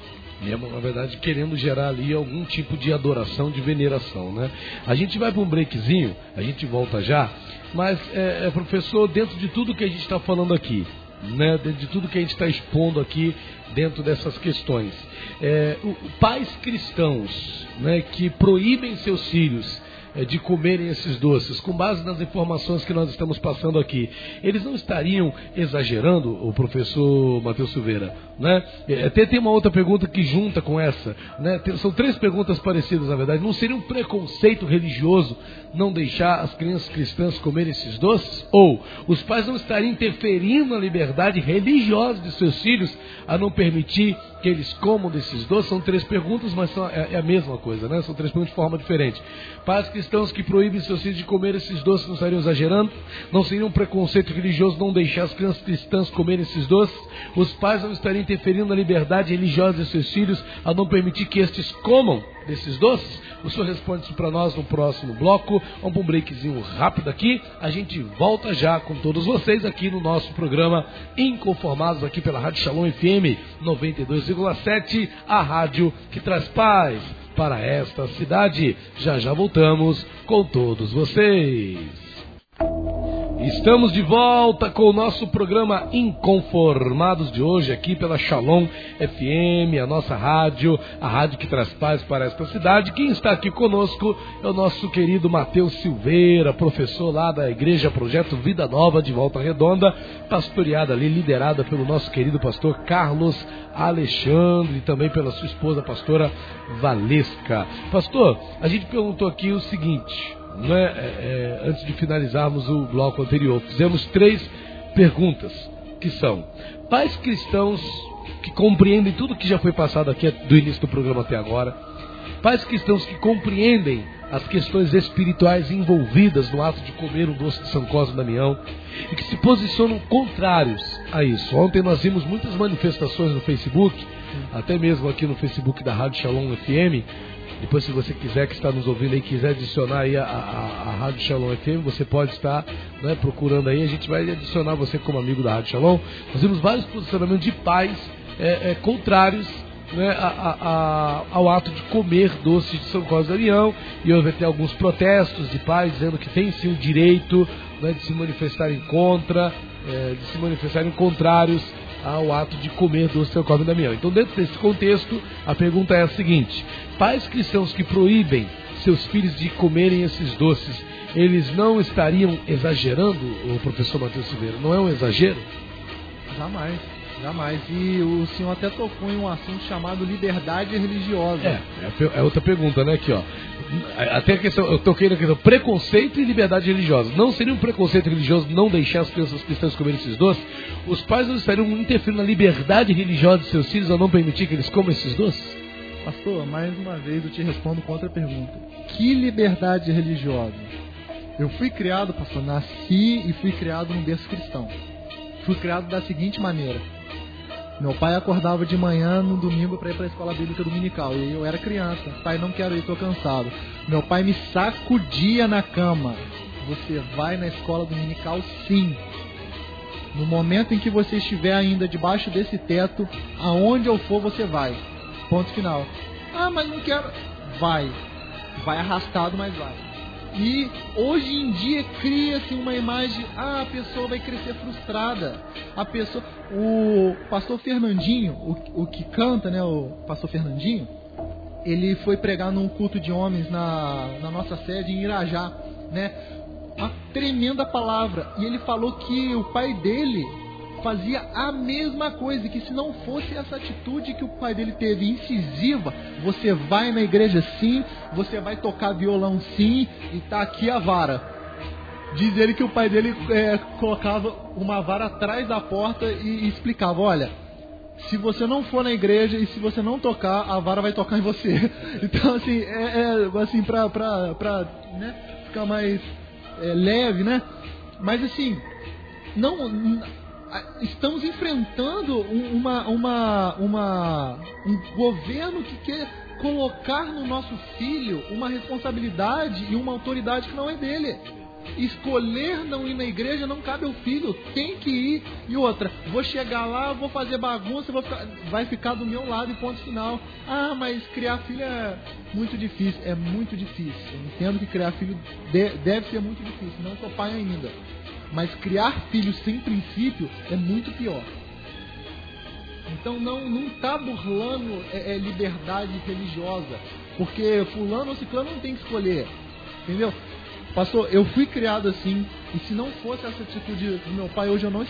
Mesmo, na verdade, querendo gerar ali algum tipo de adoração, de veneração, né? A gente vai para um breakzinho, a gente volta já, mas, é, é, professor, dentro de tudo que a gente está falando aqui, né, de tudo que a gente está expondo aqui dentro dessas questões, é, o, pais cristãos né, que proíbem seus filhos de comerem esses doces, com base nas informações que nós estamos passando aqui, eles não estariam exagerando, o professor Matheus Silveira? Né? Até tem uma outra pergunta que junta com essa. Né? São três perguntas parecidas, na verdade. Não seria um preconceito religioso não deixar as crianças cristãs comerem esses doces? Ou os pais não estariam interferindo na liberdade religiosa de seus filhos a não permitir que eles comam desses doces? São três perguntas, mas são, é, é, a mesma coisa, né? São três perguntas de forma diferente. Pais cristãos que proíbem seus filhos de comer esses doces não estariam exagerando? Não seria um preconceito religioso não deixar as crianças cristãs comerem esses doces? Os pais não estariam interferindo na liberdade religiosa de seus filhos a não permitir que estes comam desses doces? O senhor responde isso para nós no próximo bloco. Vamos para um breakzinho rápido aqui. A gente volta já com todos vocês aqui no nosso programa Inconformados aqui pela Rádio Shalom FM 92,7, a rádio que traz paz para esta cidade. Já já voltamos com todos vocês. Estamos de volta com o nosso programa Inconformados de hoje, aqui pela Shalom FM, a nossa rádio, a rádio que traz paz para esta cidade. Quem está aqui conosco é o nosso querido Matheus Silveira, professor lá da Igreja Projeto Vida Nova de Volta Redonda, pastoreada ali, liderada pelo nosso querido pastor Carlos Alexandre e também pela sua esposa, pastora Valesca. Pastor, a gente perguntou aqui o seguinte né, é, é, antes de finalizarmos o bloco anterior, fizemos três perguntas, que são: pais cristãos que compreendem tudo que já foi passado aqui do início do programa até agora, pais cristãos que compreendem as questões espirituais envolvidas no ato de comer o doce de São Cosme e Damião e que se posicionam contrários a isso. Ontem nós vimos muitas manifestações no Facebook, até mesmo aqui no Facebook da Rádio Shalom FM, depois, se você quiser, que está nos ouvindo aí, quiser adicionar aí a, a, a Rádio Shalom FM, você pode estar né, procurando aí, a gente vai adicionar você como amigo da Rádio Shalom. Nós vimos vários posicionamentos de pais é, é, contrários né, a, a, ao ato de comer doces de São Cosme Leão e houve até alguns protestos de pais dizendo que tem sim o direito né, de se manifestarem contra, é, de se manifestarem contrários ao ato de comer doce de São Cosme Damião. Então, dentro desse contexto, a pergunta é a seguinte: pais cristãos que proíbem seus filhos de comerem esses doces, eles não estariam exagerando, o professor Matheus Silveira? Não é um exagero? Jamais, jamais. E o senhor até tocou em um assunto chamado liberdade religiosa. É, é, é outra pergunta, né? Aqui, ó. Até a questão, eu toquei na questão preconceito e liberdade religiosa. Não seria um preconceito religioso não deixar as crianças cristãs comerem esses doces? Os pais não estariam interferindo na liberdade religiosa de seus filhos ao não permitir que eles comam esses doces? Pastor, mais uma vez eu te respondo com outra pergunta. Que liberdade religiosa? Eu fui criado, pastor, nasci e fui criado num berço cristão. Fui criado da seguinte maneira. Meu pai acordava de manhã no domingo para ir para a escola bíblica dominical. E eu era criança. Pai, não quero ir, estou cansado. Meu pai me sacudia na cama. Você vai na escola dominical sim. No momento em que você estiver ainda debaixo desse teto, aonde eu for você vai. Ponto final. Ah, mas não quero. Vai. Vai arrastado, mas vai. E hoje em dia cria-se uma imagem, ah, a pessoa vai crescer frustrada. A pessoa, o pastor Fernandinho, o, o que canta, né, o pastor Fernandinho, ele foi pregar num culto de homens na, na nossa sede em Irajá, né? Uma tremenda palavra. E ele falou que o pai dele fazia a mesma coisa, que se não fosse essa atitude que o pai dele teve incisiva, você vai na igreja sim, você vai tocar violão sim, e tá aqui a vara. Diz ele que o pai dele é, colocava uma vara atrás da porta e, e explicava, olha, se você não for na igreja e se você não tocar, a vara vai tocar em você. Então, assim, é, é assim, pra, pra, pra né, ficar mais é, leve, né? Mas, assim, não, estamos enfrentando uma, uma, uma, um governo que quer colocar no nosso filho uma responsabilidade e uma autoridade que não é dele. Escolher não ir na igreja não cabe ao filho, tem que ir. E outra, vou chegar lá, vou fazer bagunça, vou ficar, vai ficar do meu lado e ponto final. Ah, mas criar filho é muito difícil. É muito difícil. Eu entendo que criar filho deve ser muito difícil. Não sou pai ainda. Mas criar filhos sem princípio é muito pior. Então não não está burlando é, é, liberdade religiosa, porque fulano ou ciclano não tem que escolher, entendeu? Pastor, eu fui criado assim, e se não fosse essa atitude do meu pai, hoje eu não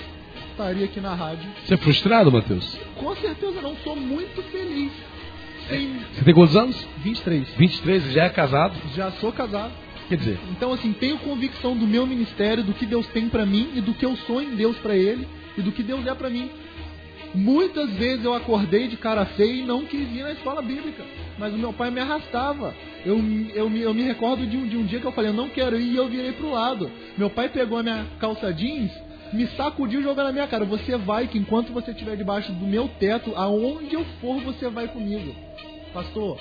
estaria aqui na rádio. Você é frustrado, Matheus? Com certeza não, sou muito feliz. Sem... Você tem quantos anos? 23. 23, já é casado? Já sou casado. Quer dizer, então assim, tenho convicção do meu ministério, do que Deus tem para mim e do que eu sou em Deus para ele e do que Deus é para mim. Muitas vezes eu acordei de cara feia e não quis ir na escola bíblica, mas o meu pai me arrastava. Eu, eu, eu me recordo de um, de um dia que eu falei, eu não quero ir e eu virei pro lado. Meu pai pegou a minha calça jeans, me sacudiu e jogou na minha cara. Você vai, que enquanto você estiver debaixo do meu teto, aonde eu for, você vai comigo. Pastor,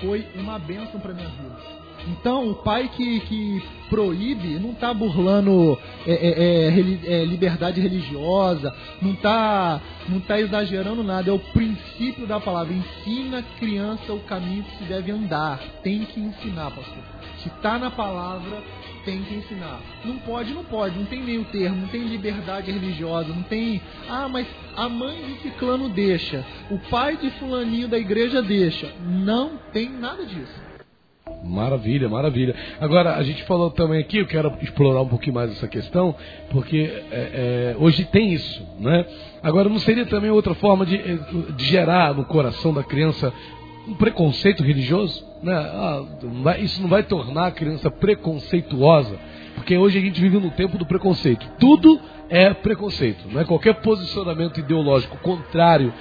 foi uma bênção para minha vida Então, o pai que, que proíbe não está burlando é, é, é, é, liberdade religiosa, não está não tá exagerando nada. É o princípio da palavra. Ensina a criança o caminho que se deve andar. Tem que ensinar, pastor. Se está na palavra, tem que ensinar. Não pode, não pode, não tem meio termo, não tem liberdade religiosa, não tem. Ah, mas a mãe de ciclano deixa, o pai de fulaninho da igreja deixa. Não tem nada disso. Maravilha, maravilha. Agora, a gente falou também aqui, eu quero explorar um pouquinho mais essa questão, porque é, é, hoje tem isso, né? Agora, não seria também outra forma de, de gerar no coração da criança um preconceito religioso? Né? Ah, isso não vai tornar a criança preconceituosa, porque hoje a gente vive no tempo do preconceito. Tudo é preconceito. Né? Qualquer posicionamento ideológico contrário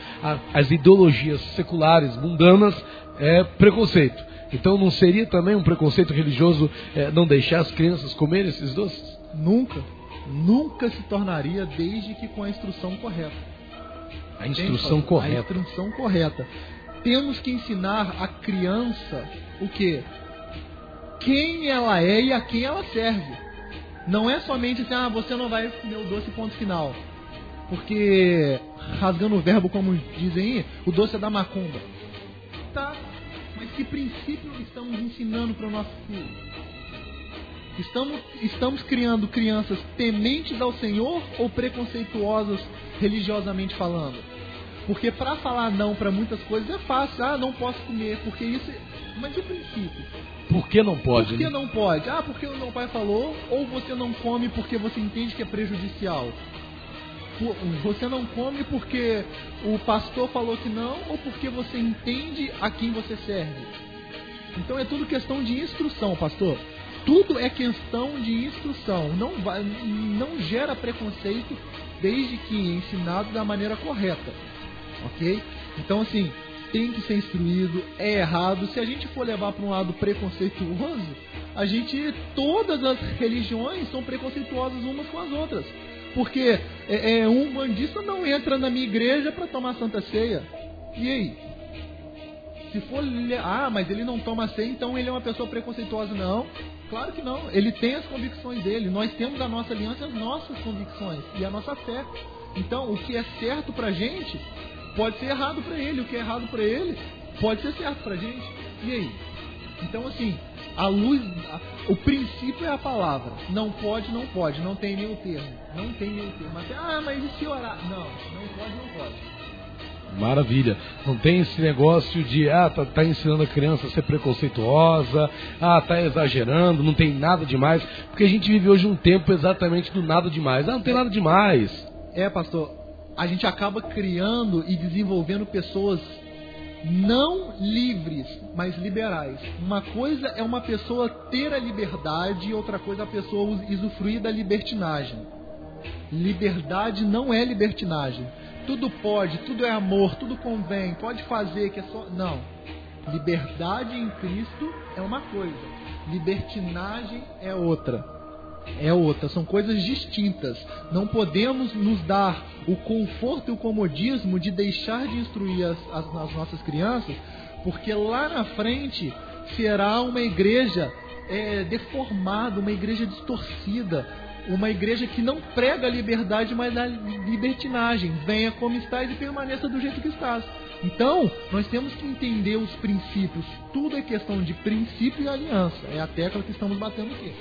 às ideologias seculares, mundanas, é preconceito. Então não seria também um preconceito religioso é, não deixar as crianças comerem esses doces? Nunca. Nunca se tornaria desde que com a instrução correta. A instrução correta. A instrução correta. Temos que ensinar a criança o que? Quem ela é e a quem ela serve. Não é somente assim, ah, você não vai comer o doce ponto final. Porque, rasgando o verbo como dizem aí, o doce é da macumba. Tá, que princípio estamos ensinando para o nosso filho? Estamos, estamos criando crianças tementes ao Senhor ou preconceituosas religiosamente falando? Porque para falar não para muitas coisas é fácil. Ah, não posso comer, porque isso. É, mas e o princípio? Por que não pode? Por que né? não pode? Ah, porque o meu pai falou, ou você não come porque você entende que é prejudicial você não come porque o pastor falou que não ou porque você entende a quem você serve. Então é tudo questão de instrução, pastor. Tudo é questão de instrução. Não, não gera preconceito desde que ensinado da maneira correta. Ok? Então, assim, tem que ser instruído, é errado. Se a gente for levar para um lado preconceituoso, a gente. Todas as religiões são preconceituosas umas com as outras. Porque é, é, um bandista não entra na minha igreja para tomar Santa Ceia. E aí? Se for, ah, mas ele não toma ceia, então ele é uma pessoa preconceituosa. Não, claro que não. Ele tem as convicções dele. Nós temos a nossa aliança, as nossas convicções e a nossa fé. Então, o que é certo pra gente pode ser errado para ele. O que é errado para ele pode ser certo pra gente. E aí? Então, assim, a luz, a, o princípio é a palavra. Não pode, não pode. Não tem nenhum termo. Não tem nenhum termo. Até, ah, mas e se orar? Não, não pode, não pode. Maravilha. Não tem esse negócio de, ah, tá, tá, ensinando a criança a ser preconceituosa, ah, tá exagerando, não tem nada demais. Porque a gente vive hoje um tempo exatamente do nada demais. Ah, não tem nada demais. É, pastor. A gente acaba criando e desenvolvendo pessoas não livres, mas liberais. Uma coisa é uma pessoa ter a liberdade e outra coisa é a pessoa usufruir da libertinagem. Liberdade não é libertinagem. Tudo pode, tudo é amor, tudo convém, pode fazer que é só. Não. Liberdade em Cristo é uma coisa, libertinagem é outra é outra, são coisas distintas. Não podemos nos dar o conforto e o comodismo de deixar de instruir as, as, as nossas crianças, porque lá na frente será uma igreja é, deformada, uma igreja distorcida, uma igreja que não prega a liberdade, mas a libertinagem. Venha como estás e permaneça do jeito que estás. Então, nós temos que entender os princípios. Tudo é questão de princípio e aliança. É a tecla que estamos batendo aqui.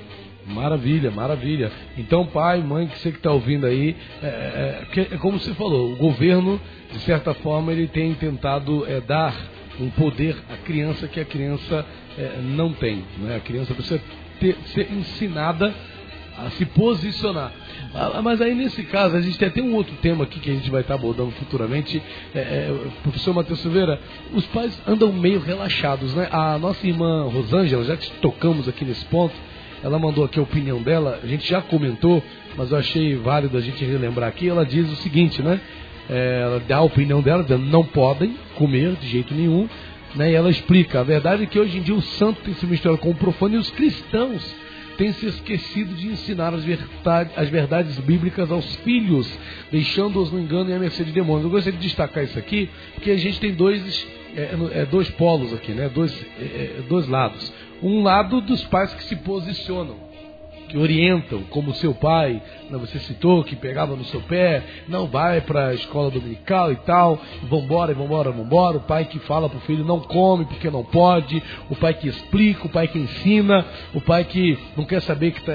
Maravilha, maravilha. Então, pai, mãe, que você que está ouvindo aí, é, é, é, como você falou, o governo, de certa forma, ele tem tentado é, dar um poder à criança que a criança é, não tem. Né? A criança precisa ter, ser ensinada a se posicionar. Ah, mas aí nesse caso, a gente tem até um outro tema aqui que a gente vai estar abordando futuramente. É, é, professor Matheus Silveira, os pais andam meio relaxados, né? A nossa irmã Rosângela, já tocamos aqui nesse ponto, ela mandou aqui a opinião dela, a gente já comentou, mas eu achei válido a gente relembrar aqui. Ela diz o seguinte, né? É, ela dá a opinião dela, dizendo não podem comer de jeito nenhum. Né? E ela explica: a verdade é que hoje em dia o santo tem se misturado com o profano e os cristãos têm se esquecido de ensinar as verdades, as verdades bíblicas aos filhos, deixando-os no engano e à mercê de demônios. Eu gostaria de destacar isso aqui, porque a gente tem dois, é, é, dois polos aqui, né? dois, é, é dois lados. um lado dos pais que se posicionam que orientam, como seu pai, não, você citou, que pegava no seu pé, não vai para a escola dominical e tal, vambora, vambora, vambora. O pai que fala para o filho não come porque não pode, o pai que explica, o pai que ensina, o pai que não quer saber que tá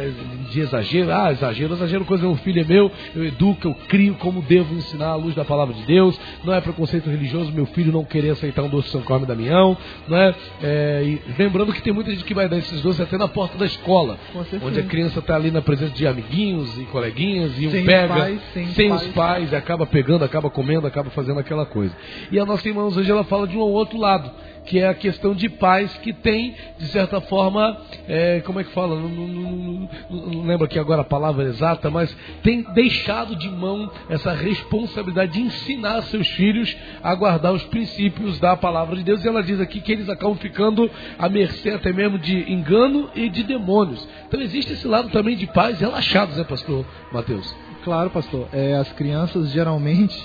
de exagero, ah, exagero, exagero, coisa, o filho é meu, eu educo, eu crio como devo ensinar à luz da palavra de Deus, não é preconceito religioso meu filho não querer aceitar um doce São Carme Damião, não é? é lembrando que tem muita gente que vai dar esses doces até na porta da escola, onde a criança está ali na presença de amiguinhos e coleguinhas e um sem pega pais, sem, sem os pais, acaba pegando, acaba comendo, acaba fazendo aquela coisa. E a nossa irmã hoje ela fala de um outro lado, que é a questão de pais que têm, de certa forma, é, como é que fala? Não, não, não, não, lembro aqui agora a palavra exata, mas tem deixado de mão essa responsabilidade de ensinar seus filhos a guardar os princípios da palavra de Deus. E ela diz aqui que eles acabam ficando à mercê até mesmo de engano e de demônios. Então existe esse lado também de pais relaxados, né, pastor Mateus? Claro, pastor. É, as crianças geralmente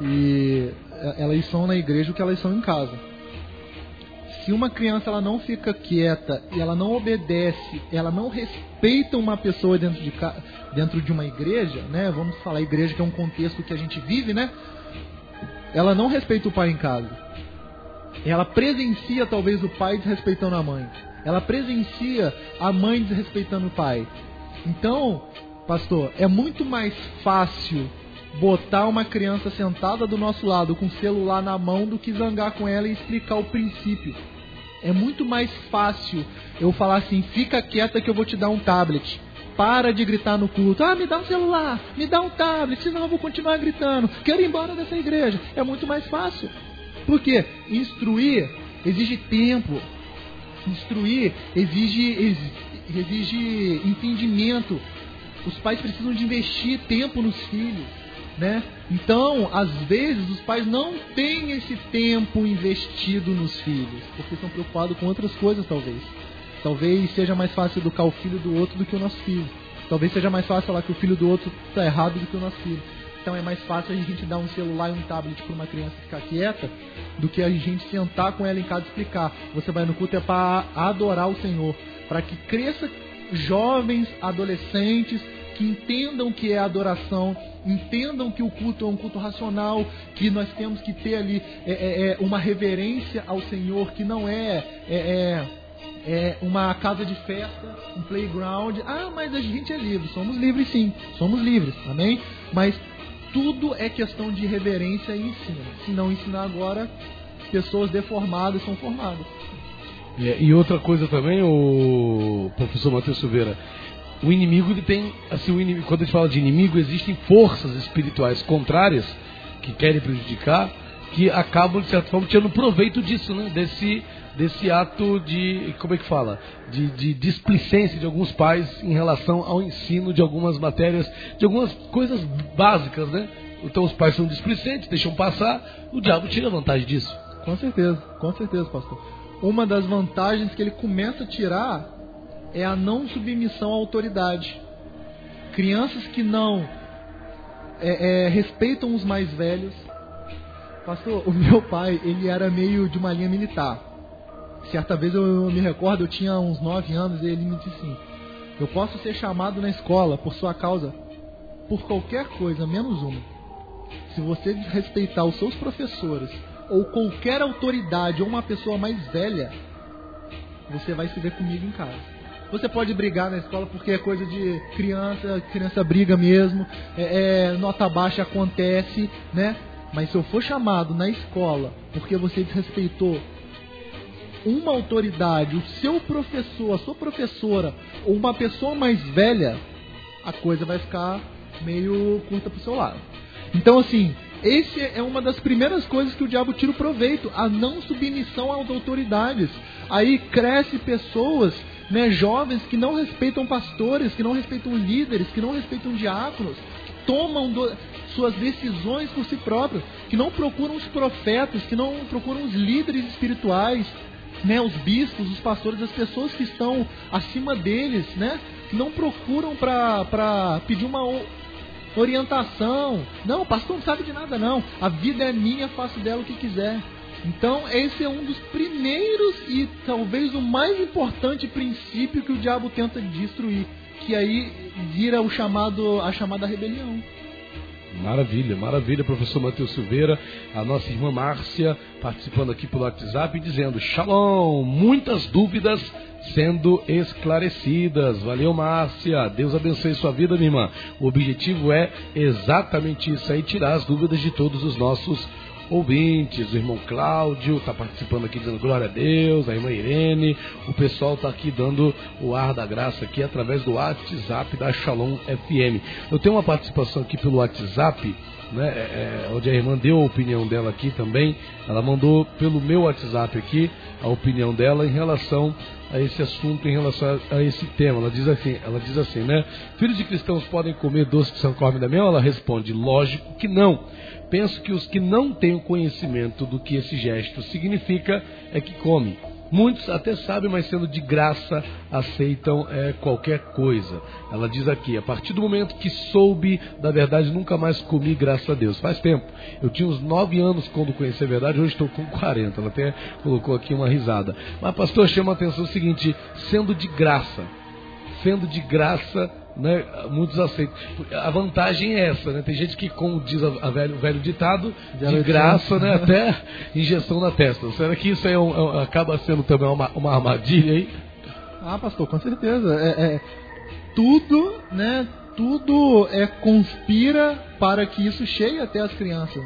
e é, elas são na igreja o que elas são em casa. Se uma criança ela não fica quieta e ela não obedece, ela não respeita uma pessoa dentro de, dentro de uma igreja, né? Vamos falar igreja que é um contexto que a gente vive, né? Ela não respeita o pai em casa. Ela presencia talvez o pai desrespeitando a mãe. Ela presencia a mãe desrespeitando o pai. Então, pastor, é muito mais fácil botar uma criança sentada do nosso lado com o celular na mão do que zangar com ela e explicar o princípio. É muito mais fácil eu falar assim: fica quieta que eu vou te dar um tablet. Para de gritar no culto. Ah, me dá um celular, me dá um tablet, senão eu vou continuar gritando. Quero ir embora dessa igreja. É muito mais fácil. Porque instruir exige tempo. Instruir exige, exige entendimento. Os pais precisam de investir tempo nos filhos né? Então, às vezes, os pais não têm esse tempo investido nos filhos, porque estão preocupados com outras coisas, talvez. Talvez seja mais fácil educar o filho do outro do que o nosso filho. Talvez seja mais fácil falar que o filho do outro está errado do que o nosso filho. Então é mais fácil a gente dar um celular e um tablet para uma criança ficar quieta do que a gente sentar com ela em casa e explicar. Você vai no culto é para adorar o Senhor, para que cresça jovens, adolescentes que entendam que é adoração, entendam que o culto é um culto racional, que nós temos que ter ali é, é, é uma reverência ao Senhor, que não é, é, é, é uma casa de festa, um playground. Ah, mas a gente é livre. Somos livres sim, somos livres, amém? Mas tudo é questão de reverência e ensino. Se não ensinar agora, pessoas deformadas são formadas. e outra coisa também, o professor Matheus Silveira, o inimigo ele tem, assim, o inimigo, quando a gente fala de inimigo, existem forças espirituais contrárias que querem prejudicar, que acabam de certa forma tirando proveito disso, né? Desse desse ato de, como é que fala? De, de displicência de alguns pais em relação ao ensino de algumas matérias, de algumas coisas básicas, né? Então os pais são displicentes, deixam passar, o diabo tira vantagem disso. Com certeza, com certeza, pastor. Uma das vantagens que ele começa a tirar é a não submissão à autoridade. Crianças que não é, é, respeitam os mais velhos. Pastor, o meu pai, ele era meio de uma linha militar. Certa vez eu, eu me recordo, eu tinha uns 9 anos e ele me disse assim: Eu posso ser chamado na escola por sua causa por qualquer coisa, menos uma. Se você respeitar os seus professores ou qualquer autoridade ou uma pessoa mais velha, você vai se ver comigo em casa. Você pode brigar na escola porque é coisa de criança, criança briga mesmo, é, é, nota baixa acontece, né? Mas se eu for chamado na escola porque você desrespeitou uma autoridade, o seu professor, a sua professora, ou uma pessoa mais velha, a coisa vai ficar meio curta pro seu lado. Então, assim, esse é uma das primeiras coisas que o diabo tira o proveito, a não submissão às autoridades. Aí cresce pessoas né, jovens que não respeitam pastores, que não respeitam líderes, que não respeitam diáconos, que tomam do, suas decisões por si próprios, que não procuram os profetas, que não procuram os líderes espirituais, né, os bispos, os pastores, as pessoas que estão acima deles, né, que não procuram para pedir uma orientação. Não, o pastor não sabe de nada não. A vida é minha, faço dela o que quiser. Então, esse é um dos primeiros e talvez o mais importante princípio que o diabo tenta destruir, que aí vira o chamado a chamada rebelião. Maravilha, maravilha, professor Matheus Silveira, a nossa irmã Márcia participando aqui pelo WhatsApp dizendo: Shalom, muitas dúvidas sendo esclarecidas. Valeu, Márcia. Deus abençoe sua vida, minha irmã. O objetivo é exatamente isso aí, tirar as dúvidas de todos os nossos ouvintes, o irmão Cláudio está participando aqui dizendo glória a Deus, a irmã Irene, o pessoal está aqui dando o ar da graça aqui através do WhatsApp da Shalom FM. Eu tenho uma participação aqui pelo WhatsApp, né, é, é, onde a irmã deu a opinião dela aqui também. Ela mandou pelo meu WhatsApp aqui a opinião dela em relação a esse assunto, em relação a, a esse tema. Ela diz assim, ela diz assim, né? Filhos de cristãos podem comer doce que são corme da mel? Ela responde, lógico que não penso que os que não têm o conhecimento do que esse gesto significa é que comem. Muitos até sabem, mas sendo de graça aceitam é, qualquer coisa. Ela diz aqui: a partir do momento que soube da verdade, nunca mais comi, graças a Deus. Faz tempo. Eu tinha uns nove anos quando conheci a verdade, hoje estou com 40. Ela até colocou aqui uma risada. Mas, pastor, chama a atenção o seguinte: sendo de graça, sendo de graça, né, muitos aceitam. A vantagem é essa, né? Tem gente que, como diz a, a velho, o velho ditado, de graça, né, até injeção na testa. Será que isso aí é um, é um, acaba sendo também uma, uma, armadilha aí? Ah, pastor, com certeza. É, é, tudo, né? Tudo é conspira para que isso chegue até as crianças.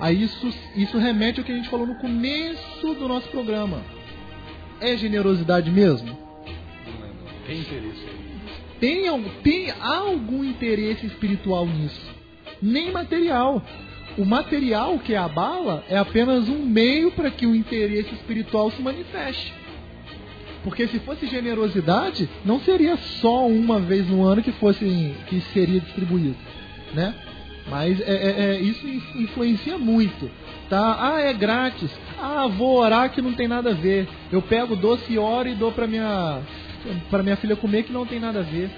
Aí isso, isso remete ao que a gente falou no começo do nosso programa. É generosidade mesmo? Tem interesse tem, tem algum interesse espiritual nisso. Nem material. O material que é a bala é apenas um meio para que o interesse espiritual se manifeste. Porque se fosse generosidade, não seria só uma vez no ano que fosse que seria distribuído, né? Mas é, é, é, isso influencia muito, tá? Ah, é grátis. Ah, vou orar que não tem nada a ver. Eu pego doce e oro e dou para minha para minha filha comer que não tem nada a ver,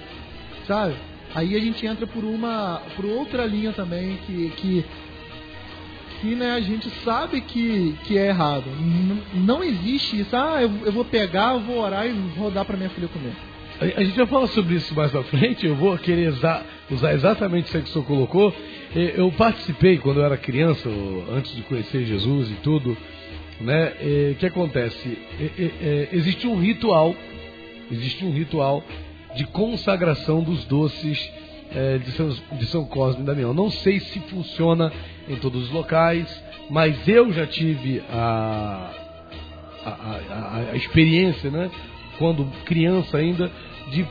sabe? Aí a gente entra por uma, por outra linha também que que que né, a gente sabe que, que é errado. N não existe isso. Ah, eu, eu vou pegar, eu vou orar e vou dar para minha filha comer. A, gente vai falar sobre isso mais na frente. Eu vou querer usar, usar exatamente isso que o senhor colocou. Eu participei quando eu era criança, antes de conhecer Jesus e tudo. Né? O que acontece? Existe um ritual existe um ritual de consagração dos doces é, de, São, de São Cosme e Damião. Não sei se funciona em todos os locais, mas eu já tive a, a, a, a experiência, né, quando criança ainda, de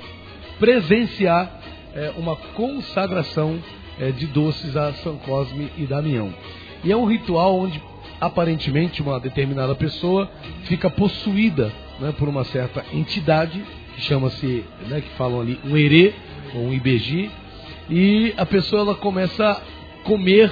presenciar é, uma consagração é, de doces a São Cosme e Damião. E é um ritual onde aparentemente uma determinada pessoa fica possuída né, por uma certa entidade, que chama-se, né, que falam ali, um erê, ou um IBG, e a pessoa ela começa a comer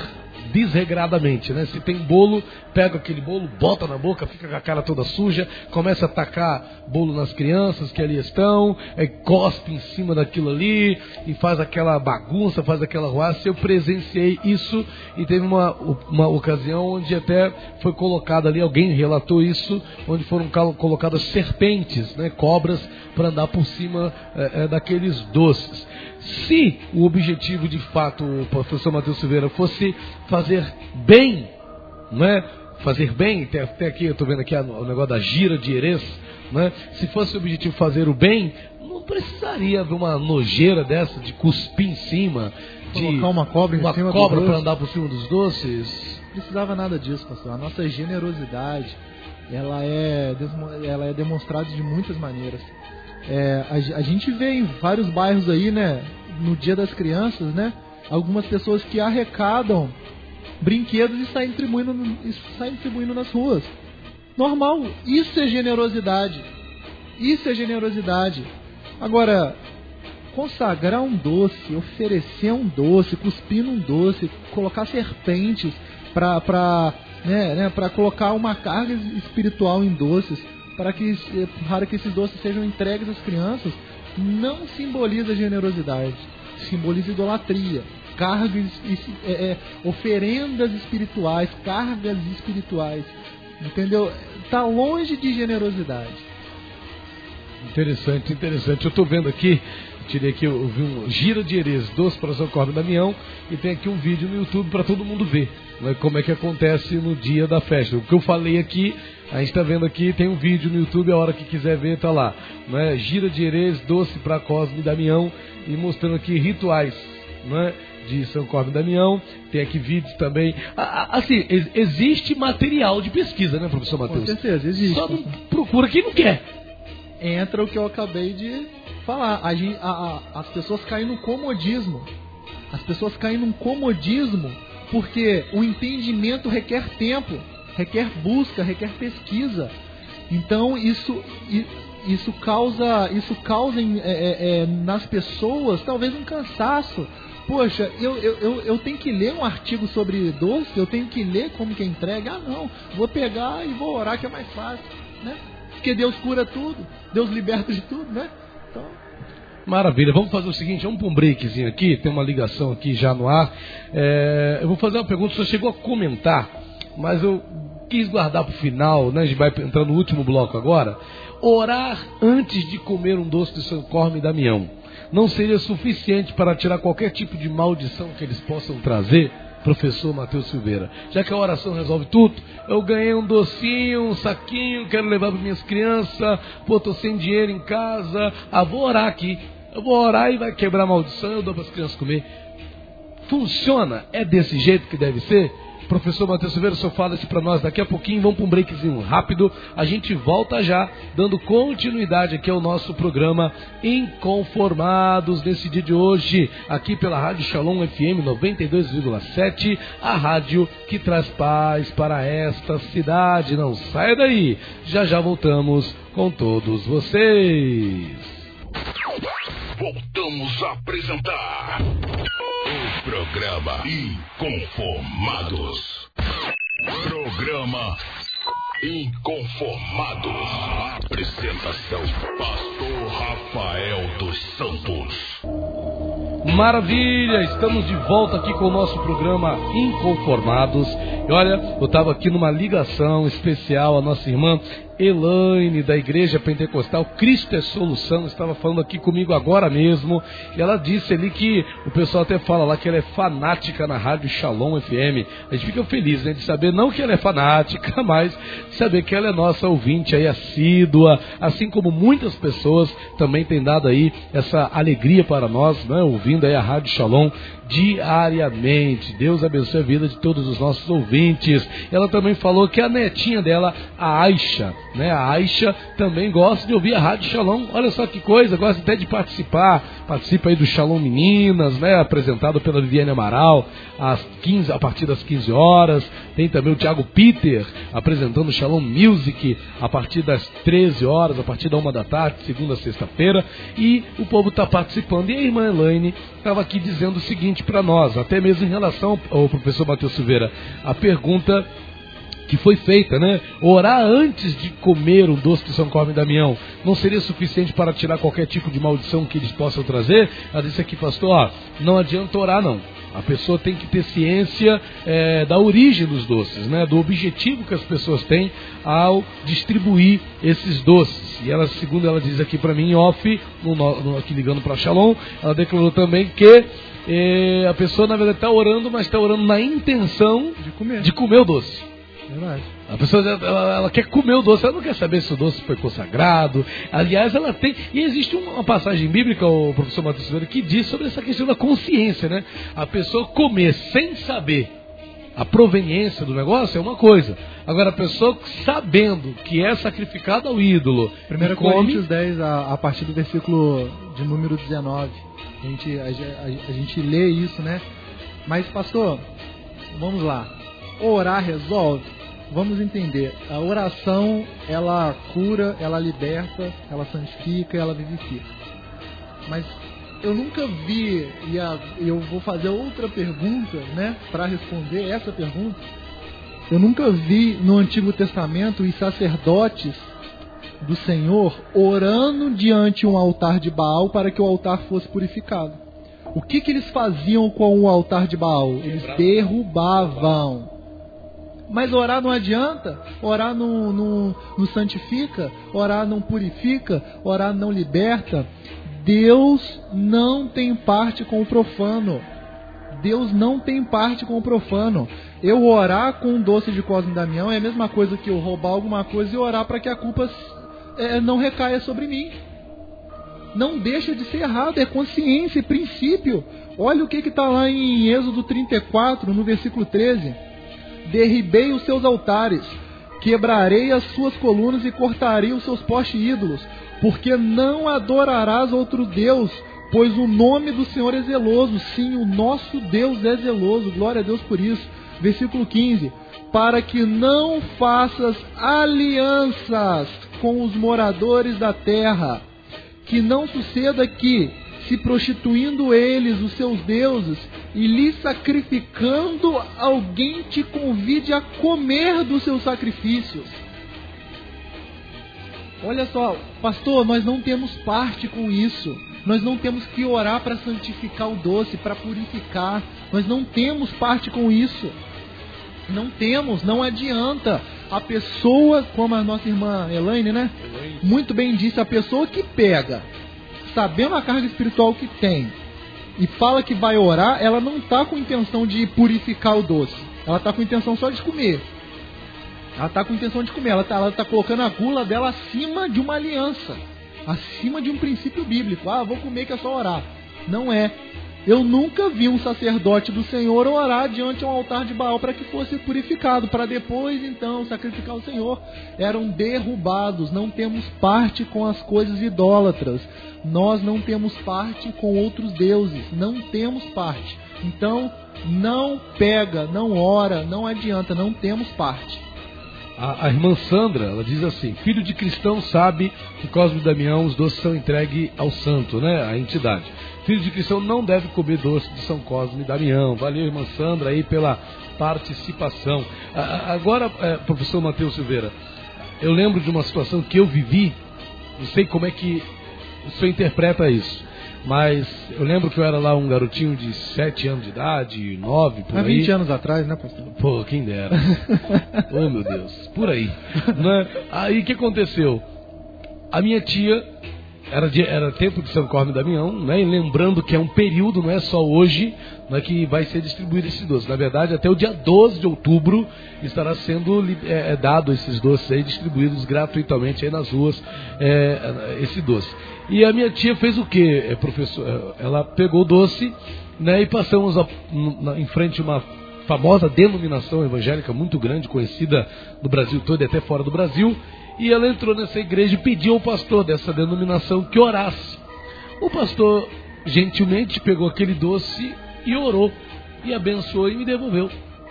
desregradamente, né? Se tem bolo, pega aquele bolo, bota na boca, fica com a cara toda suja, começa a tacar bolo nas crianças que ali estão, é, cospe em cima daquilo ali e faz aquela bagunça, faz aquela ruaça. Eu presenciei isso e teve uma, uma ocasião onde até foi colocado ali, alguém relatou isso, onde foram colocadas serpentes, né? Cobras para andar por cima é, é, daqueles doces. Se o objetivo de fato, o professor Matheus Silveira, fosse fazer bem, não é? Fazer bem, até aqui eu estou vendo aqui o negócio da gira de Erez, é? se fosse o objetivo fazer o bem, não precisaria haver uma nojeira dessa de cuspir em cima, de colocar uma cobra uma em cima cobra para andar por cima dos doces. Não precisava nada disso, pastor. A nossa generosidade, ela é, ela é demonstrada de muitas maneiras. É, a, a, gente vê em vários bairros aí, né, no Dia das Crianças, né, algumas pessoas que arrecadam brinquedos e saem distribuindo, e saem distribuindo nas ruas. Normal, isso é generosidade. Isso é generosidade. Agora, consagrar um doce, oferecer um doce, cuspir um doce, colocar serpentes para né, né, colocar uma carga espiritual em doces para que, para que esses doces sejam entregues às crianças, não simboliza generosidade, simboliza idolatria, cargas, é, é, oferendas espirituais, cargas espirituais. Entendeu? Tá longe de generosidade. Interessante, interessante. Eu estou vendo aqui, tirei aqui, eu vi um gira de Erês, doce para São Corno Damião, e tem aqui um vídeo no YouTube para todo mundo ver né, como é que acontece no dia da festa. O que eu falei aqui, a gente está vendo aqui, tem um vídeo no YouTube, a hora que quiser ver, tá lá. Né, gira de Erês, doce para Cosme e Damião, e mostrando aqui rituais. Né, de São Cosme e Damião, tem aqui vídeos também. Assim, existe material de pesquisa, né, professor Matheus? Com certeza, existe. Só não procura quem não quer entra o que eu acabei de falar. A, a, a, as pessoas caem no comodismo. As pessoas caem num comodismo porque o entendimento requer tempo, requer busca, requer pesquisa. Então isso, isso causa, isso causa é, é, é, nas pessoas talvez um cansaço. Poxa, eu, eu, eu, eu, tenho que ler um artigo sobre doce, eu tenho que ler como que entrega. Ah não, vou pegar e vou orar que é mais fácil. Né? Porque Deus cura tudo, Deus liberta de tudo, né? Então... Maravilha, vamos fazer o seguinte, vamos para um breakzinho aqui, tem uma ligação aqui já no ar. É, eu vou fazer uma pergunta, você chegou a comentar, mas eu quis guardar para o final, né? A gente vai entrar no último bloco agora. Orar antes de comer um doce de São Corme e Damião não seria suficiente para tirar qualquer tipo de maldição que eles possam trazer? professor Matheus Silveira. Já que a oração resolve tudo, eu ganhei um docinho, um saquinho, quero levar para minhas crianças, pô, tô sem dinheiro em casa, ah, vou orar aqui. Eu vou orar e vai quebrar maldição, eu dou para as crianças comer. Funciona? É desse jeito que deve ser? Professor Matheus Silveira, senhor fala isso para nós daqui a pouquinho. Vamos para um breakzinho rápido. A gente volta já, dando continuidade aqui ao nosso programa Inconformados nesse dia de hoje, aqui pela Rádio Shalom FM 92,7, a rádio que traz paz para esta cidade. Não saia daí, já já voltamos com todos vocês. Voltamos a apresentar o programa Inconformados. Programa Inconformados. Apresentação: Pastor Rafael dos Santos. Maravilha! Estamos de volta aqui com o nosso programa Inconformados. E olha, eu estava aqui numa ligação especial, a nossa irmã Elaine, da Igreja Pentecostal Cristo é Solução, estava falando aqui comigo agora mesmo. E ela disse ali que o pessoal até fala lá que ela é fanática na Rádio Shalom FM. A gente fica feliz né, de saber, não que ela é fanática, mas de saber que ela é nossa ouvinte aí, assídua, assim como muitas pessoas também têm dado aí essa alegria para nós, né, ouvindo aí a Rádio Shalom diariamente. Deus abençoe a vida de todos os nossos ouvintes. Ela também falou que a netinha dela, a Aisha, né? A Aisha também gosta de ouvir a Rádio Shalom. Olha só que coisa, gosta até de participar. Participa aí do Shalom Meninas, né? Apresentado pela Viviane Amaral às 15, a partir das 15 horas. Tem também o Thiago Peter apresentando o Shalom Music a partir das 13 horas, a partir da uma da tarde, segunda sexta-feira. E o povo está participando. E a irmã Elaine estava aqui dizendo o seguinte para nós, até mesmo em relação ao professor Matheus Silveira, a pergunta que foi feita, né? Orar antes de comer o doce de São Corme e Damião não seria suficiente para tirar qualquer tipo de maldição que eles possam trazer? Ela disse aqui, pastor, ó, não adianta orar não. A pessoa tem que ter ciência é, da origem dos doces, né? do objetivo que as pessoas têm ao distribuir esses doces. E ela, segundo ela diz aqui para mim, off, no, no, aqui ligando para Shalom, ela declarou também que é, a pessoa na verdade está orando, mas está orando na intenção de comer, de comer o doce. Verdade. A pessoa ela, ela, quer comer o doce, ela não quer saber se o doce foi consagrado. Aliás, ela tem. E existe uma passagem bíblica, o professor Matheus Silveira, que diz sobre essa questão da consciência, né? A pessoa comer sem saber a proveniência do negócio é uma coisa. Agora, a pessoa sabendo que é sacrificada ao ídolo. 1 Coríntios 10, a, a, partir do versículo de número 19. A gente, a, a, a gente lê isso, né? Mas, pastor, vamos lá. Orar resolve? Vamos entender, a oração ela cura, ela liberta, ela santifica, ela vivifica. Mas eu nunca vi, e a, eu vou fazer outra pergunta, né, para responder essa pergunta. Eu nunca vi no Antigo Testamento os sacerdotes do Senhor orando diante um altar de Baal para que o altar fosse purificado. O que, que eles faziam com o altar de Baal? Eles derrubavam Mas orar não adianta, orar não, não, não santifica, orar não purifica, orar não liberta. Deus não tem parte com o profano. Deus não tem parte com o profano. Eu orar com um doce de Cosme Damião é a mesma coisa que eu roubar alguma coisa e orar para que a culpa é, não recaia sobre mim. Não deixa de ser errado, é consciência, é princípio. Olha o que está lá em Êxodo 34, no versículo 13. Derribei os seus altares, quebrarei as suas colunas e cortarei os seus postes ídolos, porque não adorarás outro Deus, pois o nome do Senhor é zeloso. Sim, o nosso Deus é zeloso. Glória a Deus por isso. Versículo 15: Para que não faças alianças com os moradores da terra que não suceda que, se prostituindo eles os seus deuses e lhe sacrificando, alguém te convide a comer dos seus sacrifícios. Olha só, pastor, nós não temos parte com isso. Nós não temos que orar para santificar o doce, para purificar. Nós não temos parte com isso. Não temos, não adianta. A pessoa, como a nossa irmã Elaine, né? Muito bem disse, a pessoa que pega, sabendo a carga espiritual que tem, e fala que vai orar, ela não está com intenção de purificar o doce. Ela está com intenção só de comer. Ela está com intenção de comer. Ela está tá colocando a gula dela acima de uma aliança. Acima de um princípio bíblico. Ah, vou comer que é só orar. Não é. Eu nunca vi um sacerdote do Senhor orar diante um altar de Baal para que fosse purificado, para depois então sacrificar o Senhor. Eram derrubados, não temos parte com as coisas idólatras. Nós não temos parte com outros deuses, não temos parte. Então, não pega, não ora, não adianta, não temos parte. A, a, irmã Sandra, ela diz assim: filho de cristão sabe que Cosme e Damião, os doces são entregues ao santo, né? A entidade. Filho de cristão não deve comer doce de São Cosme e Damião. Valeu, irmã Sandra, aí pela participação. Agora, é, professor Matheus Silveira, eu lembro de uma situação que eu vivi, não sei como é que o senhor interpreta isso. Mas eu lembro que eu era lá um garotinho de 7 anos de idade, 9, por Há aí. Há 20 anos atrás, né, pastor? Pô, quem dera. oh, meu Deus. Por aí. Né? Aí o que aconteceu? A minha tia era, de, era tempo de São Corme Damião, né? E lembrando que é um período, não é só hoje, né, que vai ser distribuído esses doces. Na verdade, até o dia 12 de outubro estará sendo é, é, dado esses doces aí, distribuídos gratuitamente aí nas ruas, é, esse doce. E a minha tia fez o que, é, professor? É, ela pegou o doce, né? E passamos a, na, em frente a uma famosa denominação evangélica muito grande, conhecida no Brasil todo e até fora do Brasil, e ela entrou nessa igreja e pediu ao pastor dessa denominação que orasse. O pastor gentilmente pegou aquele doce e orou, e abençoou e me devolveu.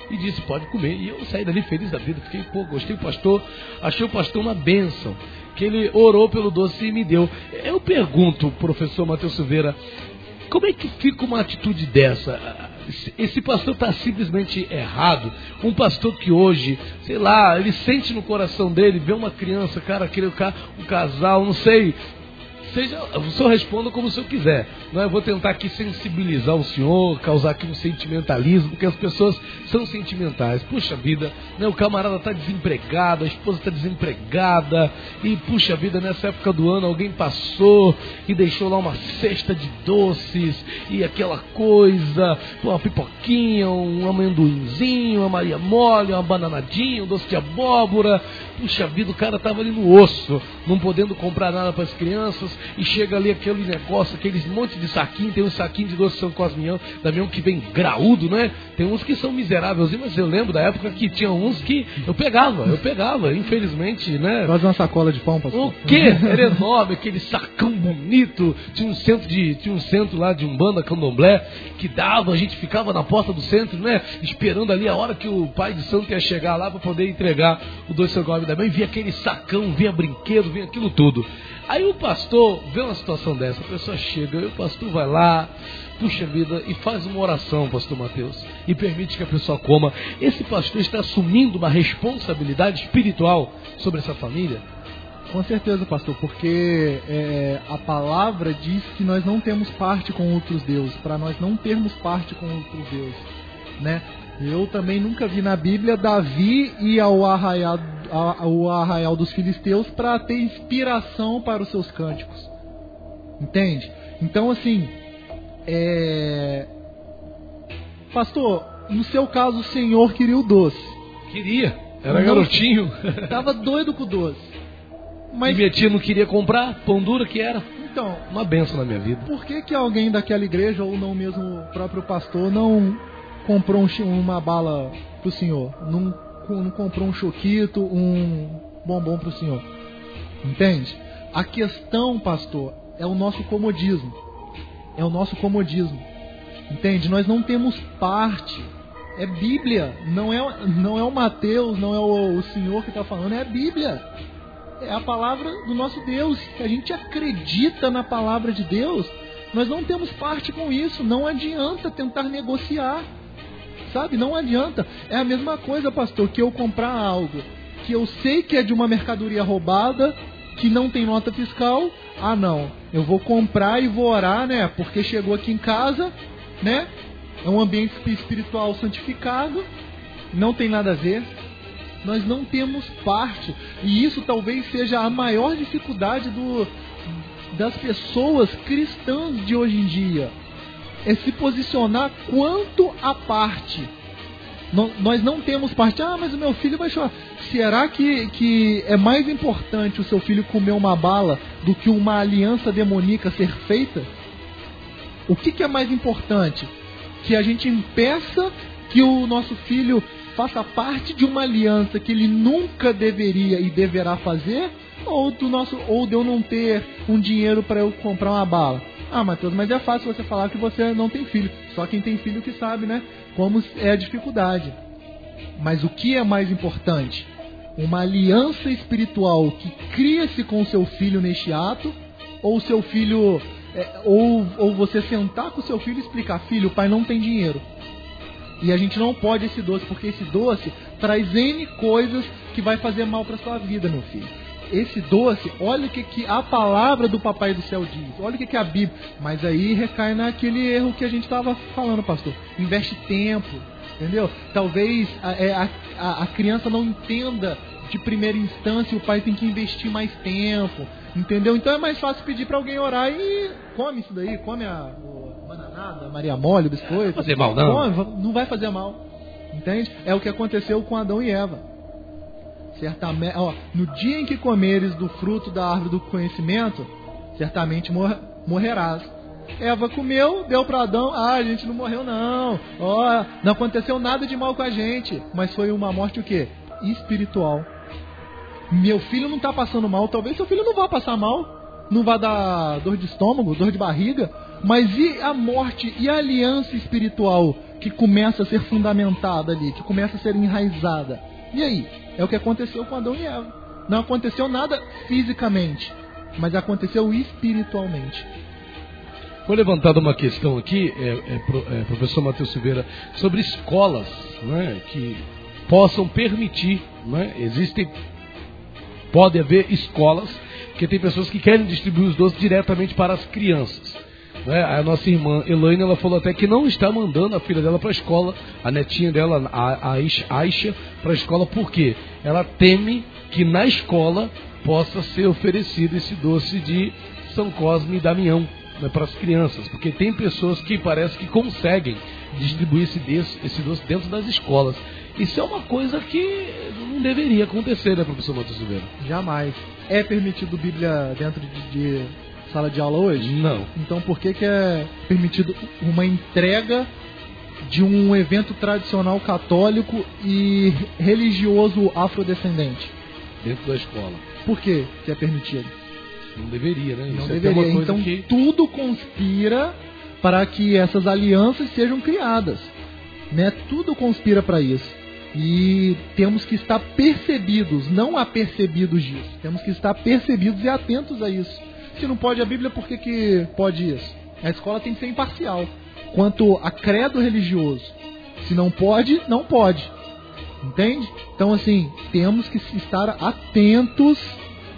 E disse: Pode comer. E eu saí dali feliz da vida. Fiquei, pô, gostei do pastor. Achei o pastor uma bênção. Que ele orou pelo doce e me deu. Eu pergunto, professor Matheus Silveira, como é que fica uma atitude dessa? Esse pastor está simplesmente errado. Um pastor que hoje, sei lá, ele sente no coração dele, vê uma criança, cara, aquele um casal, não sei, seja, o senhor responda como o senhor quiser. Não, eu vou tentar aqui sensibilizar o senhor, causar aqui um sentimentalismo, porque as pessoas são sentimentais. Puxa vida, né, o camarada está desempregado, a esposa está desempregada, e puxa vida, nessa época do ano alguém passou e deixou lá uma cesta de doces e aquela coisa, uma pipoquinha, um amendoinzinho, uma Maria Mole, uma bananadinha, um doce de abóbora. Puxa vida, o cara estava ali no osso, não podendo comprar nada para as crianças, e chega ali aquele negócio, aqueles monte de saquinho, tem um saquinho de doce São Cosmião, Damião que vem graúdo, né? Tem uns que são miseráveis, mas eu lembro da época que tinha uns que eu pegava, eu pegava, infelizmente, né? Quase uma sacola de pão, pastor. O quê? Era enorme, aquele sacão bonito. Tinha um centro de, tinha um centro lá de Umbanda Candomblé que dava, a gente ficava na porta do centro, né? Esperando ali a hora que o pai de santo ia chegar lá para poder entregar o doce São Cosme Damião e via aquele sacão, via brinquedo, via aquilo tudo. Aí o pastor vê uma situação dessa, a pessoa chega, e o pastor vai lá, puxa vida, e faz uma oração, pastor Mateus, e permite que a pessoa coma. Esse pastor está assumindo uma responsabilidade espiritual sobre essa família? Com certeza, pastor, porque é, a palavra diz que nós não temos parte com outros deuses, para nós não termos parte com outros deuses, né? Eu também nunca vi na Bíblia Davi ir ao arraial, ao arraial dos filisteus para ter inspiração para os seus cânticos. Entende? Então, assim, é... Pastor, no seu caso, o senhor queria o doce. Queria. Era garotinho. Tava doido com o doce. Mas... E minha tia não queria comprar, pão dura que era. Então, uma benção na minha vida. Por que, que alguém daquela igreja, ou não mesmo o próprio pastor, não comprou um, uma bala pro senhor? Não, não comprou um choquito, um bombom pro senhor? Entende? A questão, pastor, é o nosso comodismo. É o nosso comodismo. Entende? Nós não temos parte. É Bíblia. Não é, não é o Mateus, não é o, o Senhor que está falando, é a Bíblia. É a palavra do nosso Deus. Se a gente acredita na palavra de Deus, nós não temos parte com isso. Não adianta tentar negociar. Sabe? Não adianta. É a mesma coisa, pastor, que eu comprar algo que eu sei que é de uma mercadoria roubada que não tem nota fiscal, ah não, eu vou comprar e vou orar, né? Porque chegou aqui em casa, né? É um ambiente espiritual santificado, não tem nada a ver. Nós não temos parte, e isso talvez seja a maior dificuldade do, das pessoas cristãs de hoje em dia. É se posicionar quanto à parte nós não temos parte. Ah, mas o meu filho vai chorar. Será que, que é mais importante o seu filho comer uma bala do que uma aliança demoníaca ser feita? O que, que é mais importante? Que a gente impeça que o nosso filho faça parte de uma aliança que ele nunca deveria e deverá fazer? Ou, do nosso, ou de eu não ter um dinheiro para eu comprar uma bala? Ah, Matheus, mas é fácil você falar que você não tem filho. Só quem tem filho que sabe, né? Como é a dificuldade. Mas o que é mais importante? Uma aliança espiritual que cria-se com o seu filho neste ato, ou seu filho. É, ou, ou você sentar com o seu filho e explicar, filho, o pai não tem dinheiro. E a gente não pode esse doce, porque esse doce traz N coisas que vai fazer mal para sua vida, meu filho esse doce, olha o que, que a palavra do Papai do Céu diz, olha o que, que a Bíblia. Mas aí recai naquele erro que a gente estava falando, pastor. Investe tempo, entendeu? Talvez a, é, a, a, a criança não entenda de primeira instância, o pai tem que investir mais tempo, entendeu? Então é mais fácil pedir para alguém orar e come isso daí, come a, a bananada, a Maria Mole, o biscoito. Não vai fazer mal, não. Come, não vai fazer mal, entende? É o que aconteceu com Adão e Eva. Certamente, ó, no dia em que comeres do fruto da árvore do conhecimento, certamente mor morrerás. Eva comeu, deu para Adão, ah, a gente não morreu não. Ó, não aconteceu nada de mal com a gente, mas foi uma morte o quê? Espiritual. Meu filho não está passando mal, talvez seu filho não vá passar mal, não vá dar dor de estômago, dor de barriga, mas e a morte e a aliança espiritual que começa a ser fundamentada ali, que começa a ser enraizada? E aí? É o que aconteceu com Adão e Eva. Não aconteceu nada fisicamente, mas aconteceu espiritualmente. Foi levantada uma questão aqui, é, é, é, professor Matheus Silveira, sobre escolas né, que possam permitir, né, existem, pode haver escolas que tem pessoas que querem distribuir os doces diretamente para as crianças. Né? A nossa irmã Elaine, ela falou até que não está mandando a filha dela para a escola, a netinha dela, a Aisha, para a escola, porque ela teme que na escola possa ser oferecido esse doce de São Cosme e Damião né, para as crianças, porque tem pessoas que parece que conseguem distribuir esse doce, esse doce dentro das escolas. Isso é uma coisa que não deveria acontecer, né, professor Matheus Silveira? Jamais. É permitido Bíblia dentro de, de sala de aula hoje? Não. Então por que, que é permitido uma entrega de um evento tradicional católico e religioso afrodescendente? Dentro da escola. Por que, que é permitido? Não deveria, né? Não Isso é deveria. É então que... tudo conspira para que essas alianças sejam criadas. Né? Tudo conspira para isso. E temos que estar percebidos, não apercebidos disso. Temos que estar percebidos e atentos a isso. Se não pode a Bíblia, por que, que pode isso? A escola tem que ser imparcial. Quanto a credo religioso, se não pode, não pode. Entende? Então, assim, temos que estar atentos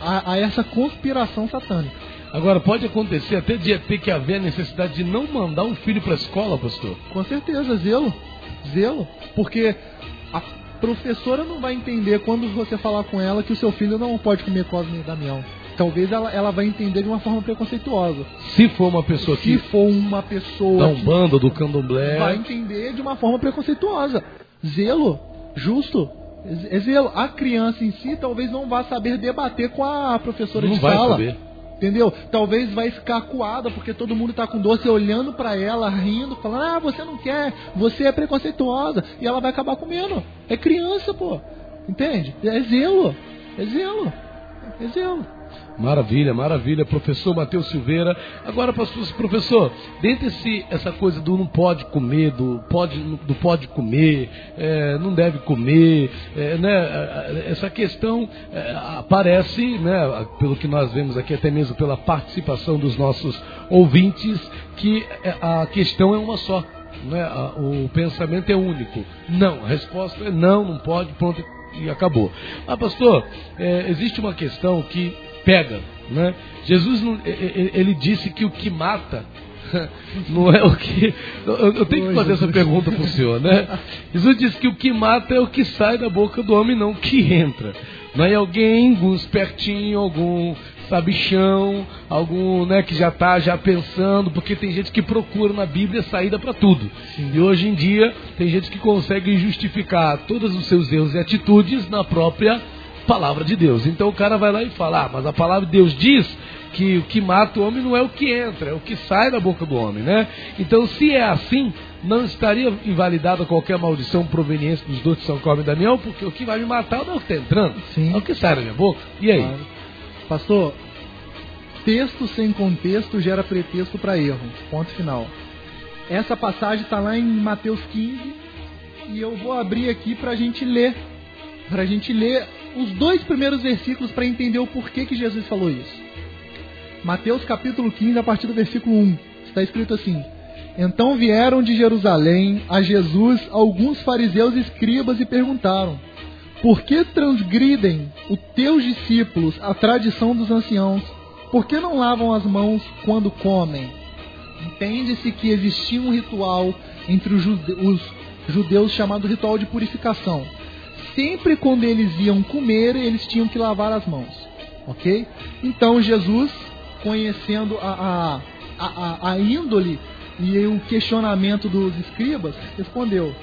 a, a essa conspiração satânica. Agora, pode acontecer até de ter que haver a necessidade de não mandar um filho para a escola, pastor? Com certeza, zelo. Zelo. Porque a professora não vai entender quando você falar com ela que o seu filho não pode comer Cosme e Damião. Talvez ela, ela vai entender de uma forma preconceituosa. Se for uma pessoa Se que for uma pessoa da Umbanda, do Candomblé, vai entender de uma forma preconceituosa. Zelo, justo. É zelo. A criança em si talvez não vá saber debater com a professora não de vai sala. saber. Entendeu? Talvez vai ficar acuada porque todo mundo tá com doce olhando pra ela, rindo, falando: "Ah, você não quer, você é preconceituosa" e ela vai acabar comendo. É criança, pô. Entende? É zelo. É zelo. É zelo. Maravilha, maravilha, professor Matheus Silveira. Agora, pastor, professor, dentro desse, essa coisa do não pode comer, do pode, do pode comer, é, não deve comer, é, né, essa questão é, aparece, né, pelo que nós vemos aqui, até mesmo pela participação dos nossos ouvintes, que é, a questão é uma só. Né, o pensamento é único. Não, a resposta é não, não pode, pronto, e acabou. Ah, pastor, é, existe uma questão que pega, né? Jesus ele disse que o que mata não é o que. Eu, tenho que fazer essa pergunta para o senhor, né? Jesus disse que o que mata é o que sai da boca do homem, não o que entra. Não é alguém, algum espertinho, algum sabichão, algum né, que já está já pensando, porque tem gente que procura na Bíblia saída para tudo. E hoje em dia tem gente que consegue justificar todos os seus erros e atitudes na própria palavra de Deus. Então o cara vai lá e fala, ah, mas a palavra de Deus diz que o que mata o homem não é o que entra, é o que sai da boca do homem, né? Então se é assim, não estaria invalidada qualquer maldição proveniente dos dois de São Cosme e Damião, porque o que vai me matar não é o que está entrando, Sim. é o que sai da minha boca. E aí? Claro. Pastor, texto sem contexto gera pretexto para erro. Ponto final. Essa passagem está lá em Mateus 15 e eu vou abrir aqui para a gente ler. Para a gente ler os dois primeiros versículos para entender o porquê que Jesus falou isso. Mateus capítulo 15, a partir do versículo 1. Está escrito assim: Então vieram de Jerusalém a Jesus alguns fariseus e escribas e perguntaram: Por que transgridem os teus discípulos a tradição dos anciãos? Por que não lavam as mãos quando comem? Entende-se que existia um ritual entre os jude- os judeus chamado ritual de purificação. Sempre quando eles iam comer, eles tinham que lavar as mãos. Ok? Então Jesus, conhecendo a, a, a, a índole e o questionamento dos escribas, respondeu: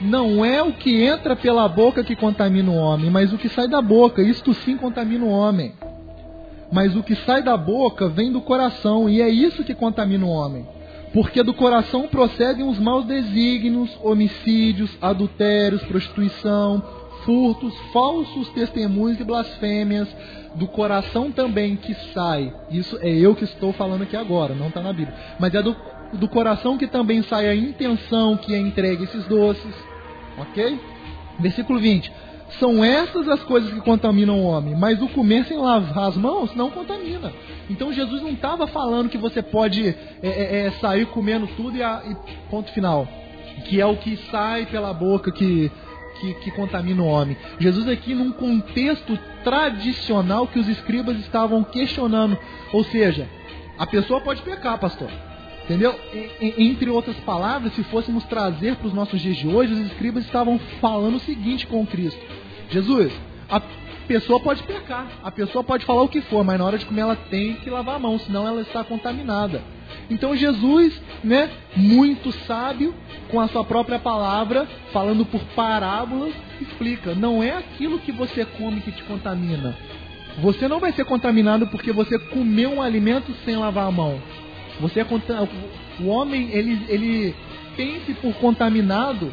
Não é o que entra pela boca que contamina o homem, mas o que sai da boca, isto sim contamina o homem. Mas o que sai da boca vem do coração, e é isso que contamina o homem. Porque do coração procedem os maus desígnios, homicídios, adultérios, prostituição, furtos, falsos testemunhos e blasfêmias. Do coração também que sai, isso é eu que estou falando aqui agora, não está na Bíblia, mas é do, do coração que também sai a intenção que é entregue esses doces. Ok? Versículo 20. São essas as coisas que contaminam o homem, mas o comer sem lavar as mãos não contamina. Então Jesus não estava falando que você pode é, é, é, sair comendo tudo e, a- e ponto final. Que é o que sai pela boca que, que, que contamina o homem. Jesus aqui num contexto tradicional que os escribas estavam questionando. Ou seja, a pessoa pode pecar, pastor. Entendeu? Entre outras palavras, se fôssemos trazer para os nossos dias de hoje, os escribas estavam falando o seguinte com Cristo: Jesus, a pessoa pode pecar, a pessoa pode falar o que for, mas na hora de comer ela tem que lavar a mão, senão ela está contaminada. Então Jesus, né, muito sábio, com a sua própria palavra, falando por parábolas, explica: não é aquilo que você come que te contamina. Você não vai ser contaminado porque você comeu um alimento sem lavar a mão. Você é conta- o homem ele ele tem-se por contaminado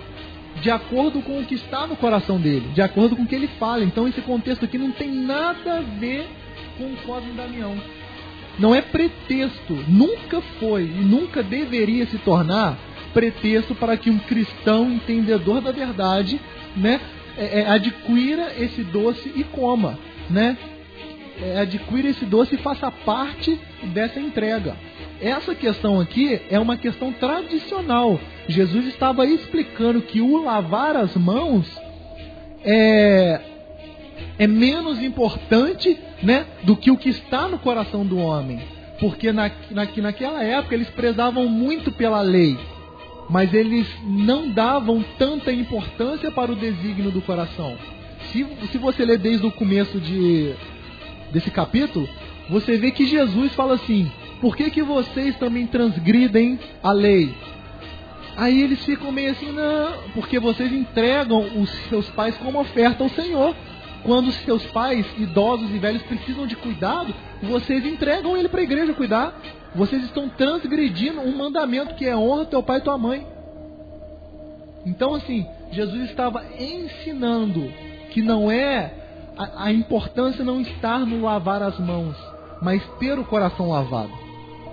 de acordo com o que está no coração dele, de acordo com o que ele fala. Então esse contexto aqui não tem nada a ver com o Cosme Damião. Não é pretexto, nunca foi e nunca deveria se tornar pretexto para que um cristão entendedor da verdade, né, é, é, adquira esse doce e coma, né? É, adquira esse doce e faça parte dessa entrega. Essa questão aqui é uma questão tradicional. Jesus estava explicando que o lavar as mãos é, é menos importante né, do que o que está no coração do homem. Porque na, na, naquela época eles prezavam muito pela lei. mas eles não davam tanta importância para o desígnio do coração. Se, se você ler desde o começo de, desse capítulo, você vê que Jesus fala assim: por que, que vocês também transgridem a lei? Aí eles ficam meio assim, não, porque vocês entregam os seus pais como oferta ao Senhor. Quando os seus pais, idosos e velhos, precisam de cuidado, vocês entregam ele para a igreja cuidar. Vocês estão transgredindo um mandamento que é honra teu pai e tua mãe. Então, assim, Jesus estava ensinando que não é a, a importância não estar no lavar as mãos, mas ter o coração lavado.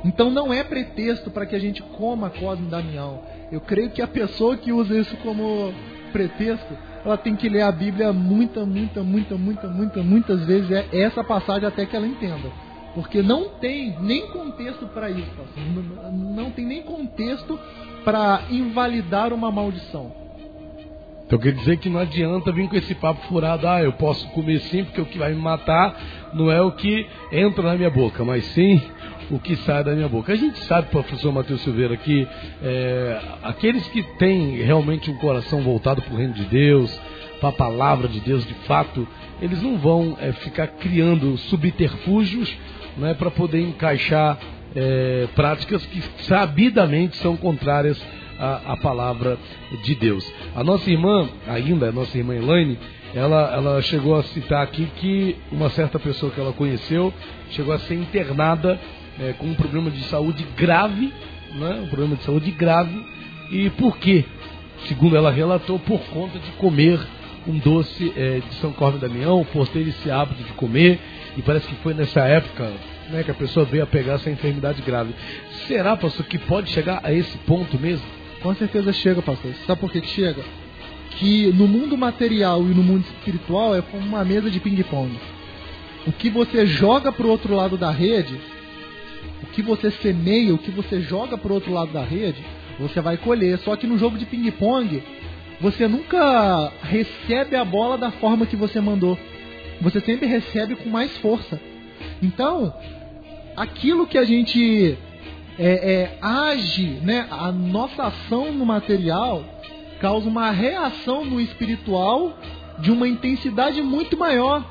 Então não é pretexto para que a gente coma Cosme Damião. Eu creio que a pessoa que usa isso como pretexto, ela tem que ler a Bíblia muita, muita, muita, muita, muita, muitas vezes é essa passagem até que ela entenda. Porque não tem nem contexto para isso, não tem nem contexto para invalidar uma maldição. Então quer dizer que não adianta vir com esse papo furado, ah, eu posso comer sim, porque o que vai me matar não é o que entra na minha boca, mas sim o que sai da minha boca. A gente sabe, professor Matheus Silveira, que é, aqueles que têm realmente um coração voltado para o reino de Deus, para a palavra de Deus de fato, eles não vão é, ficar criando subterfúgios né, para poder encaixar é, práticas que sabidamente são contrárias à, à, palavra de Deus. A nossa irmã, ainda, a nossa irmã Elaine, ela, ela chegou a citar aqui que uma certa pessoa que ela conheceu chegou a ser internada é, com um problema de saúde grave, né, um problema de saúde grave, e por quê? Segundo ela relatou, por conta de comer um doce é, de São Cosme Damião, por ter esse hábito de comer, e parece que foi nessa época né, que a pessoa veio a pegar essa enfermidade grave. Será, pastor, que pode chegar a esse ponto mesmo? Com certeza chega, pastor. Sabe por que chega? Que no mundo material e no mundo espiritual é como uma mesa de ping-pong. O que você joga para o outro lado da rede, que você semeia, o que você joga para outro lado da rede, você vai colher. Só que no jogo de ping-pong, você nunca recebe a bola da forma que você mandou. Você sempre recebe com mais força. Então, aquilo que a gente é, é, age, né, a nossa ação no material causa uma reação no espiritual de uma intensidade muito maior.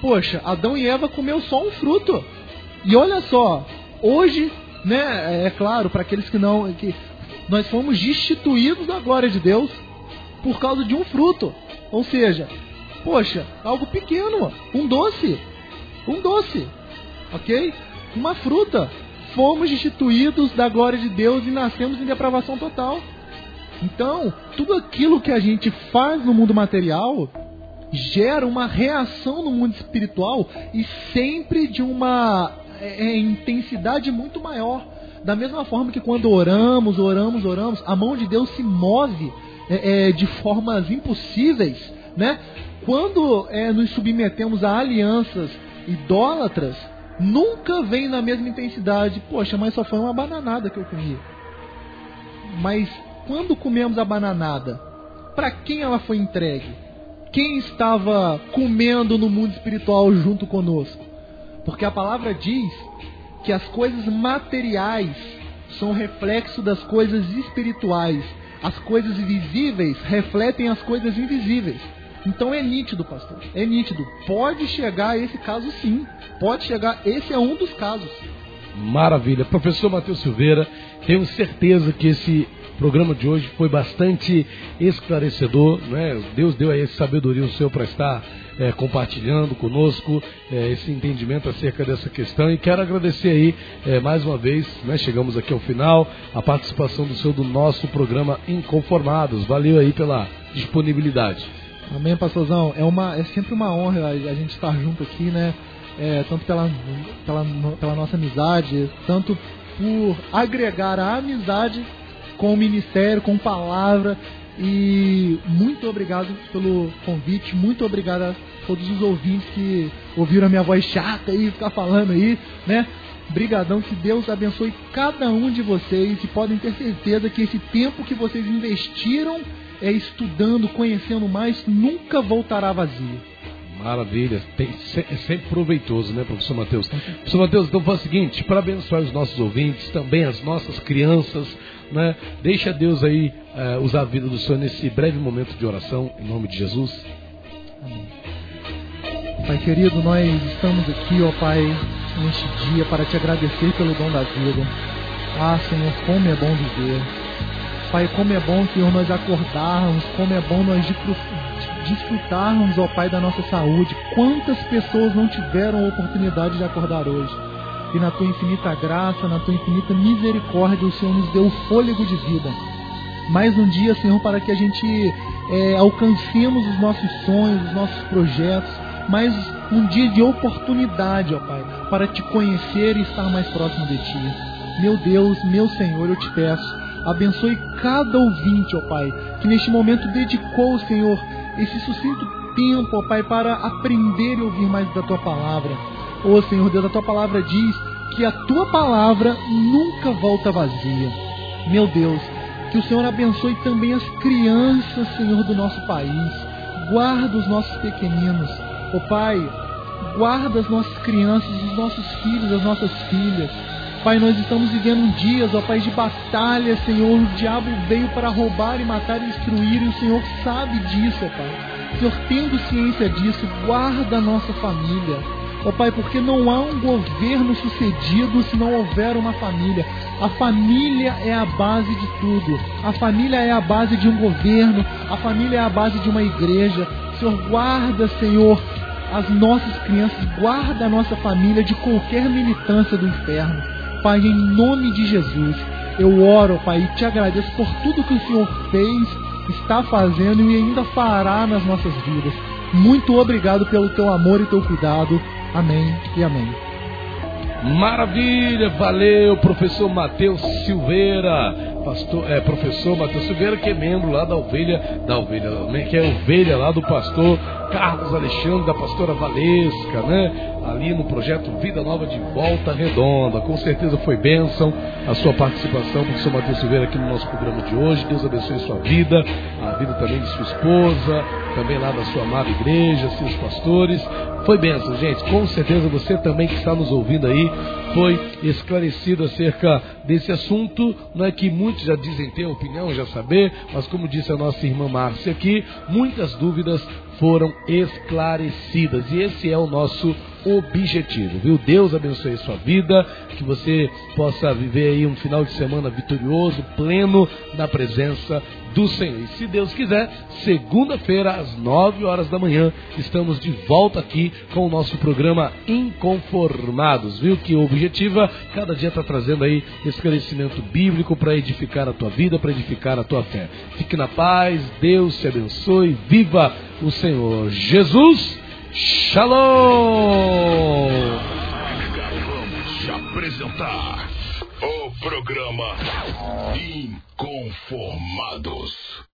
Poxa, Adão e Eva comeu só um fruto. E olha só, hoje, né, é claro, para aqueles que não, que nós fomos destituídos da glória de Deus por causa de um fruto. Ou seja, poxa, algo pequeno, um doce, um doce ok? Uma fruta. Fomos destituídos da glória de Deus e nascemos em depravação total. Então, tudo aquilo que a gente faz no mundo material gera uma reação no mundo espiritual e sempre de uma é, é intensidade muito maior. Da mesma forma que quando oramos, oramos, oramos, a mão de Deus se move é, é, de formas impossíveis, né? Quando é, nos submetemos a alianças idólatras, nunca vem na mesma intensidade. Poxa, mas só foi uma bananada que eu comi. Mas quando comemos a bananada, para quem ela foi entregue? Quem estava comendo no mundo espiritual junto conosco? Porque a palavra diz que as coisas materiais são reflexo das coisas espirituais. As coisas visíveis refletem as coisas invisíveis. Então é nítido, pastor. É nítido. Pode chegar a esse caso sim. Pode chegar. Esse é um dos casos. Maravilha. Professor Matheus Silveira, tenho certeza que esse programa de hoje foi bastante esclarecedor. Né? Deus deu aí essa sabedoria ao Senhor para estar é, compartilhando conosco é, esse entendimento acerca dessa questão. E quero agradecer aí é, mais uma vez, né? chegamos aqui ao final, a participação do Senhor do nosso programa Inconformados. Valeu aí pela disponibilidade. Amém, pastorzão. É, uma, é sempre uma honra a gente estar junto aqui, né? É, tanto pela, pela, pela nossa amizade, tanto por agregar a amizade com o ministério, com palavra. E muito obrigado pelo convite, muito obrigado a todos os ouvintes que ouviram a minha voz chata e ficar falando aí, né? Brigadão, que Deus abençoe cada um de vocês e podem ter certeza que esse tempo que vocês investiram é estudando, conhecendo mais, nunca voltará vazio. Maravilha, Tem, é sempre proveitoso, né, professor Matheus? Professor Matheus, então faz o seguinte, para abençoar os nossos ouvintes, também as nossas crianças, né? Deixa Deus aí uh, usar a vida do Senhor nesse breve momento de oração, em nome de Jesus. Amém. Pai querido, nós estamos aqui, ó Pai, neste dia para te agradecer pelo dom da vida. Ah, Senhor, como é bom viver. Pai, como é bom, Senhor, nós acordarmos, como é bom nós desfrutarmos, ó Pai, da nossa saúde. Quantas pessoas não tiveram a oportunidade de acordar hoje? E na tua infinita graça, na tua infinita misericórdia, o Senhor nos deu o fôlego de vida. Mais um dia, Senhor, para que a gente é, alcancemos os nossos sonhos, os nossos projetos. Mais um dia de oportunidade, ó Pai, para te conhecer e estar mais próximo de Ti. Meu Deus, meu Senhor, eu te peço, abençoe cada ouvinte, ó Pai, que neste momento dedicou, Senhor, esse sucinto tempo, ó Pai, para aprender e ouvir mais da Tua palavra. Ó oh, Senhor Deus, a Tua palavra diz que a Tua palavra nunca volta vazia. Meu Deus, que o Senhor abençoe também as crianças, Senhor, do nosso país. Guarda os nossos pequeninos. Ó oh, Pai, guarda as nossas crianças, os nossos filhos, as nossas filhas. Pai, nós estamos vivendo dias, ó Pai, de batalha, Senhor. O diabo veio para roubar e matar e destruir, e o Senhor sabe disso, ó Pai. Senhor, tendo ciência disso, guarda a nossa família. Ó Pai, porque não há um governo sucedido se não houver uma família. A família é a base de tudo. A família é a base de um governo. A família é a base de uma igreja. Senhor, guarda, Senhor, as nossas crianças, guarda a nossa família de qualquer militância do inferno. Pai, em nome de Jesus, eu oro, Pai, e te agradeço por tudo que o Senhor fez, está fazendo e ainda fará nas nossas vidas. Muito obrigado pelo teu amor e teu cuidado. Amém e amém. Maravilha, valeu, professor Matheus Silveira, pastor, é, professor Matheus Silveira, que é membro lá da ovelha, da ovelha, que é ovelha lá do pastor Carlos Alexandre, da pastora Valesca, né? ali no projeto Vida Nova de Volta Redonda. Com certeza foi bênção a sua participação, professor Matheus Silveira, aqui no nosso programa de hoje. Deus abençoe sua vida, a vida também de sua esposa, também lá da sua amada igreja, seus pastores. Foi bênção, gente. Com certeza você também que está nos ouvindo aí foi esclarecido acerca desse assunto. Não é que muitos já dizem ter opinião, já saber, mas como disse a nossa irmã Márcia aqui, muitas dúvidas foram esclarecidas. E esse é o nosso objetivo, viu? Deus abençoe sua vida, que você possa viver aí um final de semana vitorioso, pleno na presença do Senhor. E se Deus quiser, segunda-feira às nove horas da manhã, estamos de volta aqui com o nosso programa Inconformados, viu? Que o objetivo é cada dia está trazendo aí esclarecimento bíblico para edificar a tua vida, para edificar a tua fé. Fique na paz, Deus te abençoe, viva o Senhor Jesus. Shalom! Vamos apresentar o programa Inconformados.